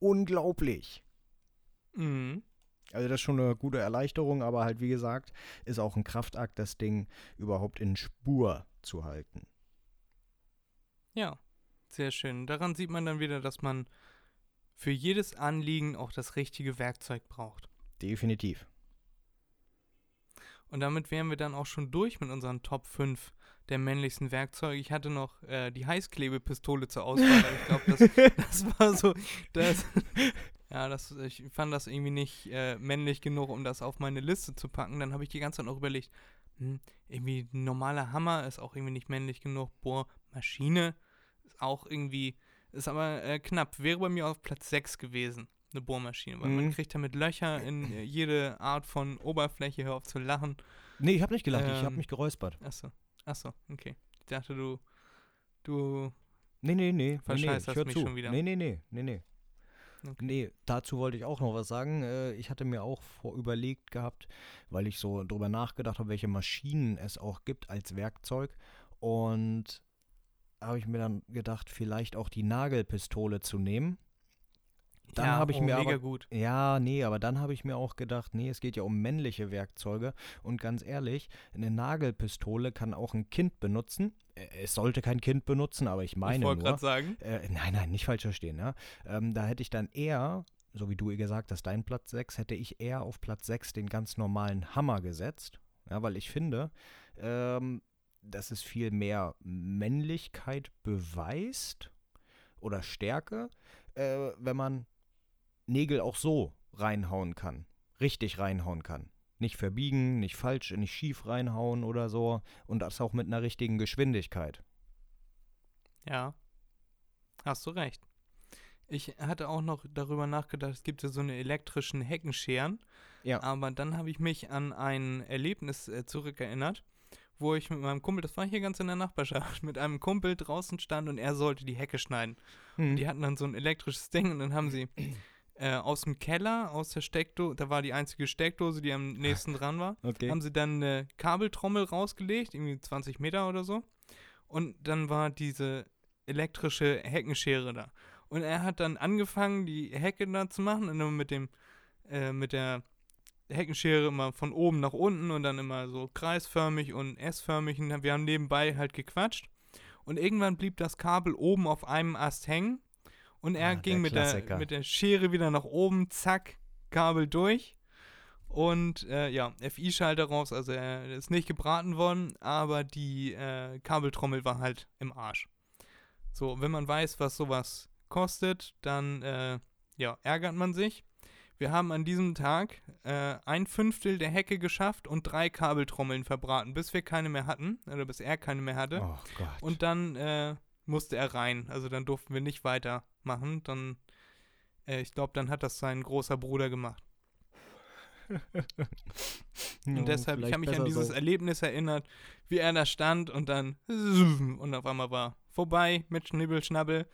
Unglaublich. Mhm. Also das ist schon eine gute Erleichterung, aber halt wie gesagt, ist auch ein Kraftakt, das Ding überhaupt in Spur zu halten. Ja, sehr schön. Daran sieht man dann wieder, dass man für jedes Anliegen auch das richtige Werkzeug braucht. Definitiv. Und damit wären wir dann auch schon durch mit unseren Top 5 der männlichsten Werkzeuge. Ich hatte noch äh, die Heißklebepistole zur Auswahl. ich glaube, das, das war so. Das, ja, das, ich fand das irgendwie nicht äh, männlich genug, um das auf meine Liste zu packen. Dann habe ich die ganze Zeit noch überlegt, hm, irgendwie ein normaler Hammer ist auch irgendwie nicht männlich genug. Bohrmaschine ist auch irgendwie, ist aber äh, knapp. Wäre bei mir auf Platz 6 gewesen, eine Bohrmaschine. Weil man Mhm. kriegt damit Löcher in äh, jede Art von Oberfläche. Hör auf zu lachen. Nee, ich habe nicht gelacht, ich habe Ähm, mich geräuspert. Achso, achso, okay. Ich dachte, du, du, Nee, nee, nee. nee, nee hör mich zu. schon wieder. Nee, nee, nee, nee, nee. Okay. Nee, dazu wollte ich auch noch was sagen. Äh, Ich hatte mir auch vor überlegt gehabt, weil ich so drüber nachgedacht habe, welche Maschinen es auch gibt als Werkzeug. Und habe ich mir dann gedacht, vielleicht auch die Nagelpistole zu nehmen. Dann ja, habe ich oh, mir mega aber gut. Ja, nee, aber dann habe ich mir auch gedacht, nee, es geht ja um männliche Werkzeuge. Und ganz ehrlich, eine Nagelpistole kann auch ein Kind benutzen. Es sollte kein Kind benutzen, aber ich ich meine wollte nur. gerade sagen. Äh, nein, nein, nicht falsch verstehen, ja. Ähm, da hätte ich dann eher, so wie du gesagt hast, dein Platz 6, hätte ich eher auf Platz 6 den ganz normalen Hammer gesetzt. Ja, weil ich finde, ähm, dass es viel mehr Männlichkeit beweist oder Stärke, äh, wenn man Nägel auch so reinhauen kann. Richtig reinhauen kann. Nicht verbiegen, nicht falsch, nicht schief reinhauen oder so. Und das auch mit einer richtigen Geschwindigkeit. Ja, hast du recht. Ich hatte auch noch darüber nachgedacht, es gibt ja so eine elektrischen Heckenscheren. Ja. Aber dann habe ich mich an ein Erlebnis äh, zurückerinnert, wo ich mit meinem Kumpel, das war hier ganz in der Nachbarschaft, mit einem Kumpel draußen stand und er sollte die Hecke schneiden. Hm. Die hatten dann so ein elektrisches Ding und dann haben sie äh, aus dem Keller, aus der Steckdose, da war die einzige Steckdose, die am nächsten dran war, Okay. haben sie dann eine Kabeltrommel rausgelegt, irgendwie 20 Meter oder so. Und dann war diese elektrische Heckenschere da. Und er hat dann angefangen, die Hecke da zu machen und immer mit dem, äh, mit der Heckenschere immer von oben nach unten und dann immer so kreisförmig und S-förmig. Und wir haben nebenbei halt gequatscht. Und irgendwann blieb das Kabel oben auf einem Ast hängen. Und er Ah, ging der mit der, mit der Schere wieder nach oben, zack, Kabel durch. Und äh, ja, FI-Schalter raus, also er ist nicht gebraten worden, aber die äh, Kabeltrommel war halt im Arsch. So, wenn man weiß, was sowas kostet, dann äh, ja, ärgert man sich. Wir haben an diesem Tag äh, ein Fünftel der Hecke geschafft und drei Kabeltrommeln verbraten, bis wir keine mehr hatten, oder bis er keine mehr hatte. Oh Gott. Und dann äh, musste er rein. Also dann durften wir nicht weitermachen. Dann, äh, ich glaube, dann hat das sein großer Bruder gemacht. Und deshalb, ich habe mich an dieses Erlebnis erinnert, wie er da stand und dann und auf einmal war vorbei mit Schnibbelschnabbel.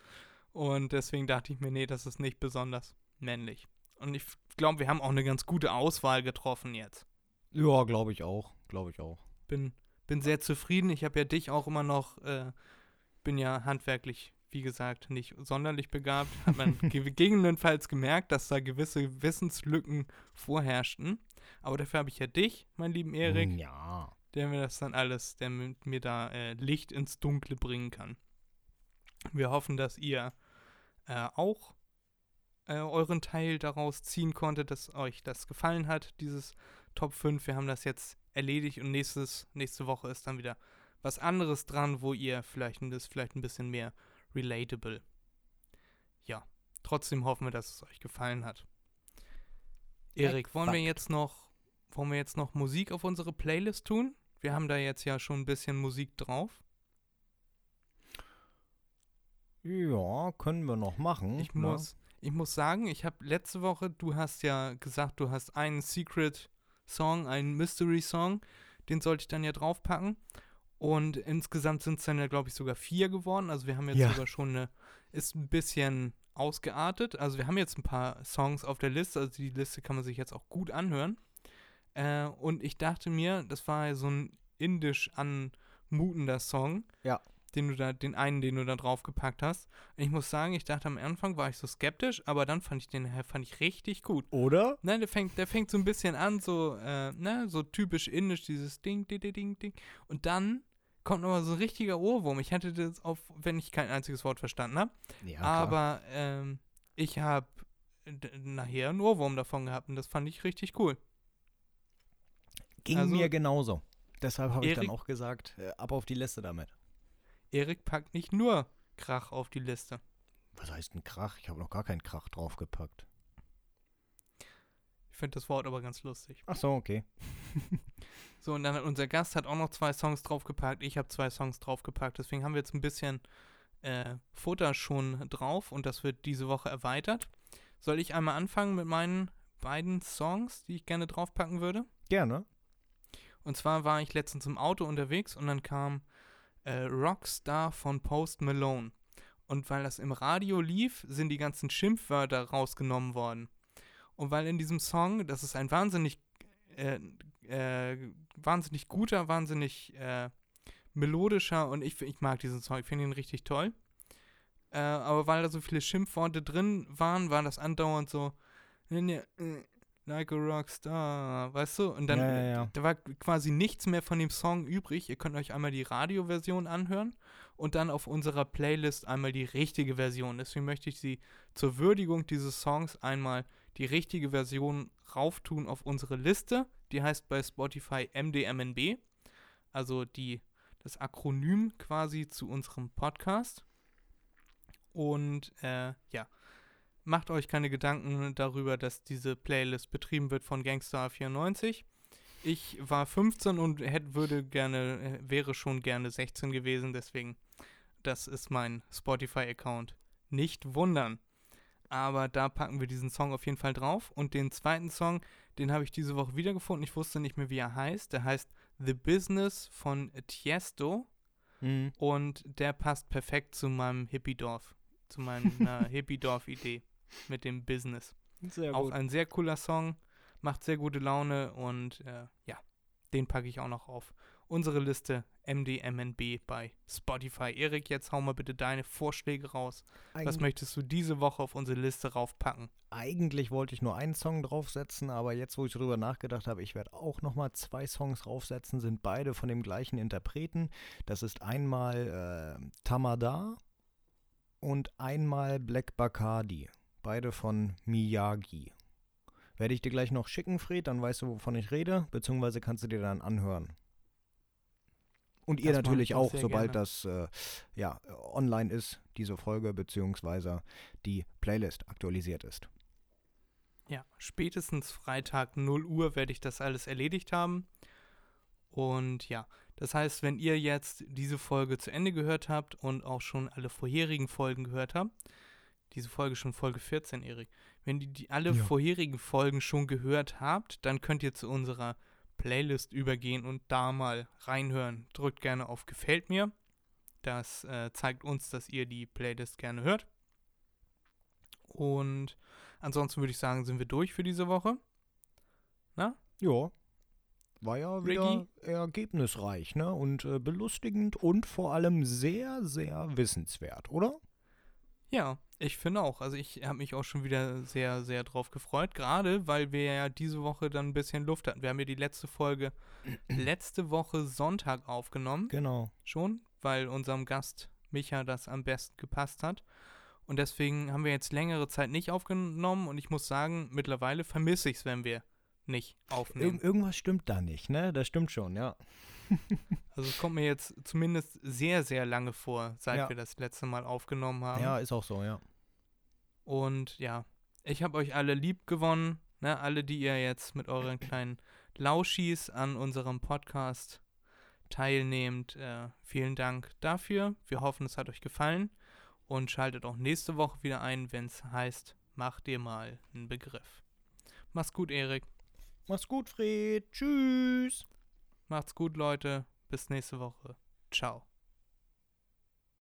Und deswegen dachte ich mir, nee, das ist nicht besonders männlich. Und ich glaube, wir haben auch eine ganz gute Auswahl getroffen jetzt. Ja, glaube ich auch. Glaube ich auch. Bin, bin sehr zufrieden. Ich habe ja dich auch immer noch, äh, bin ja handwerklich, wie gesagt, nicht sonderlich begabt. Hat man ge gegebenenfalls gemerkt, dass da gewisse Wissenslücken vorherrschten. Aber dafür habe ich ja dich, mein lieben Erik, Ja. der mir das dann alles, der mit mir da äh, Licht ins Dunkle bringen kann. Wir hoffen, dass ihr äh, auch äh, euren Teil daraus ziehen konntet, dass euch das gefallen hat, dieses Top 5. Wir haben das jetzt erledigt und nächstes, nächste Woche ist dann wieder was anderes dran, wo ihr vielleicht, ein- das ist vielleicht ein bisschen mehr relatable. Ja, trotzdem hoffen wir, dass es euch gefallen hat. Erik, wollen wir jetzt noch, wollen wir jetzt noch Musik auf unsere Playlist tun? Wir haben da jetzt ja schon ein bisschen Musik drauf. Ja, können wir noch machen. Ich ne? muss, ich muss sagen, ich habe letzte Woche, du hast ja gesagt, du hast einen Secret Song, einen Mystery Song, den sollte ich dann ja draufpacken. Und insgesamt sind es dann ja, glaube ich, sogar vier geworden. Also wir haben jetzt Ja. sogar schon eine, ist ein bisschen ausgeartet. Also wir haben jetzt ein paar Songs auf der Liste, also die Liste kann man sich jetzt auch gut anhören. Äh, und ich dachte mir, das war ja so ein indisch anmutender Song. Ja. Den du da, den einen, den du da draufgepackt hast. Und ich muss sagen, ich dachte am Anfang war ich so skeptisch, aber dann fand ich den fand ich richtig gut. Oder? Nein, der fängt, der fängt so ein bisschen an, so, äh, ne, so typisch indisch, dieses Ding, Ding, Ding, Ding. Und dann kommt nochmal so ein richtiger Ohrwurm. Ich hatte das auf, wenn ich kein einziges Wort verstanden habe. Ja, aber ähm, ich habe nachher einen Ohrwurm davon gehabt und das fand ich richtig cool. Ging Also- mir genauso. Deshalb habe ich dann auch gesagt, äh, ab auf die Liste damit. Erik packt nicht nur Krach auf die Liste. Was heißt ein Krach? Ich habe noch gar keinen Krach draufgepackt. Ich finde das Wort aber ganz lustig. Ach so, okay. So, und dann hat unser Gast hat auch noch zwei Songs draufgepackt. Ich habe zwei Songs draufgepackt. Deswegen haben wir jetzt ein bisschen äh, Futter schon drauf und das wird diese Woche erweitert. Soll ich einmal anfangen mit meinen beiden Songs, die ich gerne draufpacken würde? Gerne. Und zwar war ich letztens im Auto unterwegs und dann kam äh, Rockstar von Post Malone. Und weil das im Radio lief, sind die ganzen Schimpfwörter rausgenommen worden. Und weil in diesem Song, das ist ein wahnsinnig, äh, äh, wahnsinnig guter, wahnsinnig äh, melodischer und ich, ich mag diesen Song, ich finde ihn richtig toll. Äh, aber weil da so viele Schimpfworte drin waren, war das andauernd so, like a Rockstar, weißt du? Und dann, Ja, ja, ja. da war quasi nichts mehr von dem Song übrig. Ihr könnt euch einmal die Radioversion anhören und dann auf unserer Playlist einmal die richtige Version. Deswegen möchte ich sie zur Würdigung dieses Songs einmal die richtige Version rauftun auf unsere Liste. Die heißt bei Spotify MDMNB, also die, das Akronym quasi zu unserem Podcast. Und äh, ja, macht euch keine Gedanken darüber, dass diese Playlist betrieben wird von Gangstar 94. Ich war 15 und hätte, würde gerne, äh, wäre schon gerne 16 gewesen, deswegen, das ist mein Spotify-Account. Nicht wundern. Aber da packen wir diesen Song auf jeden Fall drauf. Und den zweiten Song, den habe ich diese Woche wiedergefunden. Ich wusste nicht mehr, wie er heißt. Der heißt The Business von Tiesto. Mhm. Und der passt perfekt zu meinem Hippie-Dorf. Zu meiner Hippie-Dorf-Idee mit dem Business. Sehr Auch ein sehr cooler Song, macht sehr gute Laune und äh, ja, den packe ich auch noch auf unsere Liste MDMNB bei Spotify. Erik, jetzt hau mal bitte deine Vorschläge raus. Was Eig möchtest du diese Woche auf unsere Liste raufpacken? eigentlich wollte ich nur einen Song draufsetzen, aber jetzt, wo ich drüber nachgedacht habe, ich werde auch nochmal zwei Songs draufsetzen, sind beide von dem gleichen Interpreten. Das ist einmal äh, Tamada und einmal Black Bacardi. Beide von Miyagi. Werde ich dir gleich noch schicken, Fred, dann weißt du, wovon ich rede, beziehungsweise kannst du dir dann anhören. Und ihr Das natürlich ich auch sobald gerne. das äh, ja, online ist, diese Folge, beziehungsweise die Playlist aktualisiert ist. Ja, spätestens Freitag 0 Uhr werde ich das alles erledigt haben. Und ja, das heißt, wenn ihr jetzt diese Folge zu Ende gehört habt und auch schon alle vorherigen Folgen gehört habt, diese Folge schon Folge 14, Erik, wenn ihr die alle Ja. vorherigen Folgen schon gehört habt, dann könnt ihr zu unserer Playlist übergehen und da mal reinhören. Drückt gerne auf Gefällt mir. Das äh, zeigt uns, dass ihr die Playlist gerne hört. Und ansonsten würde ich sagen, sind wir durch für diese Woche. Ja. War ja wieder ergebnisreich, ne? Und äh, belustigend und vor allem sehr, sehr wissenswert, oder? Ja, ich finde auch. Also ich habe mich auch schon wieder sehr, sehr drauf gefreut. Gerade weil wir ja diese Woche dann ein bisschen Luft hatten. Wir haben ja die letzte Folge letzte Woche Sonntag aufgenommen. Genau. Schon, weil unserem Gast Micha das am besten gepasst hat. Und deswegen haben wir jetzt längere Zeit nicht aufgenommen. Und ich muss sagen, mittlerweile vermisse ich es, wenn wir nicht aufnehmen. Ir irgendwas stimmt da nicht, ne? Das stimmt schon, ja. Also es kommt mir jetzt zumindest sehr, sehr lange vor, seit Ja. wir das letzte Mal aufgenommen haben. Ja, ist auch so, ja. Und ja, ich habe euch alle lieb gewonnen, ne? alle, die ihr jetzt mit euren kleinen Lauschis an unserem Podcast teilnehmt. Äh, vielen Dank dafür. Wir hoffen, es hat euch gefallen und schaltet auch nächste Woche wieder ein, wenn es heißt, mach dir mal einen Begriff. Mach's gut, Erik. Mach's gut, Fred. Tschüss. Macht's gut, Leute. Bis nächste Woche. Ciao.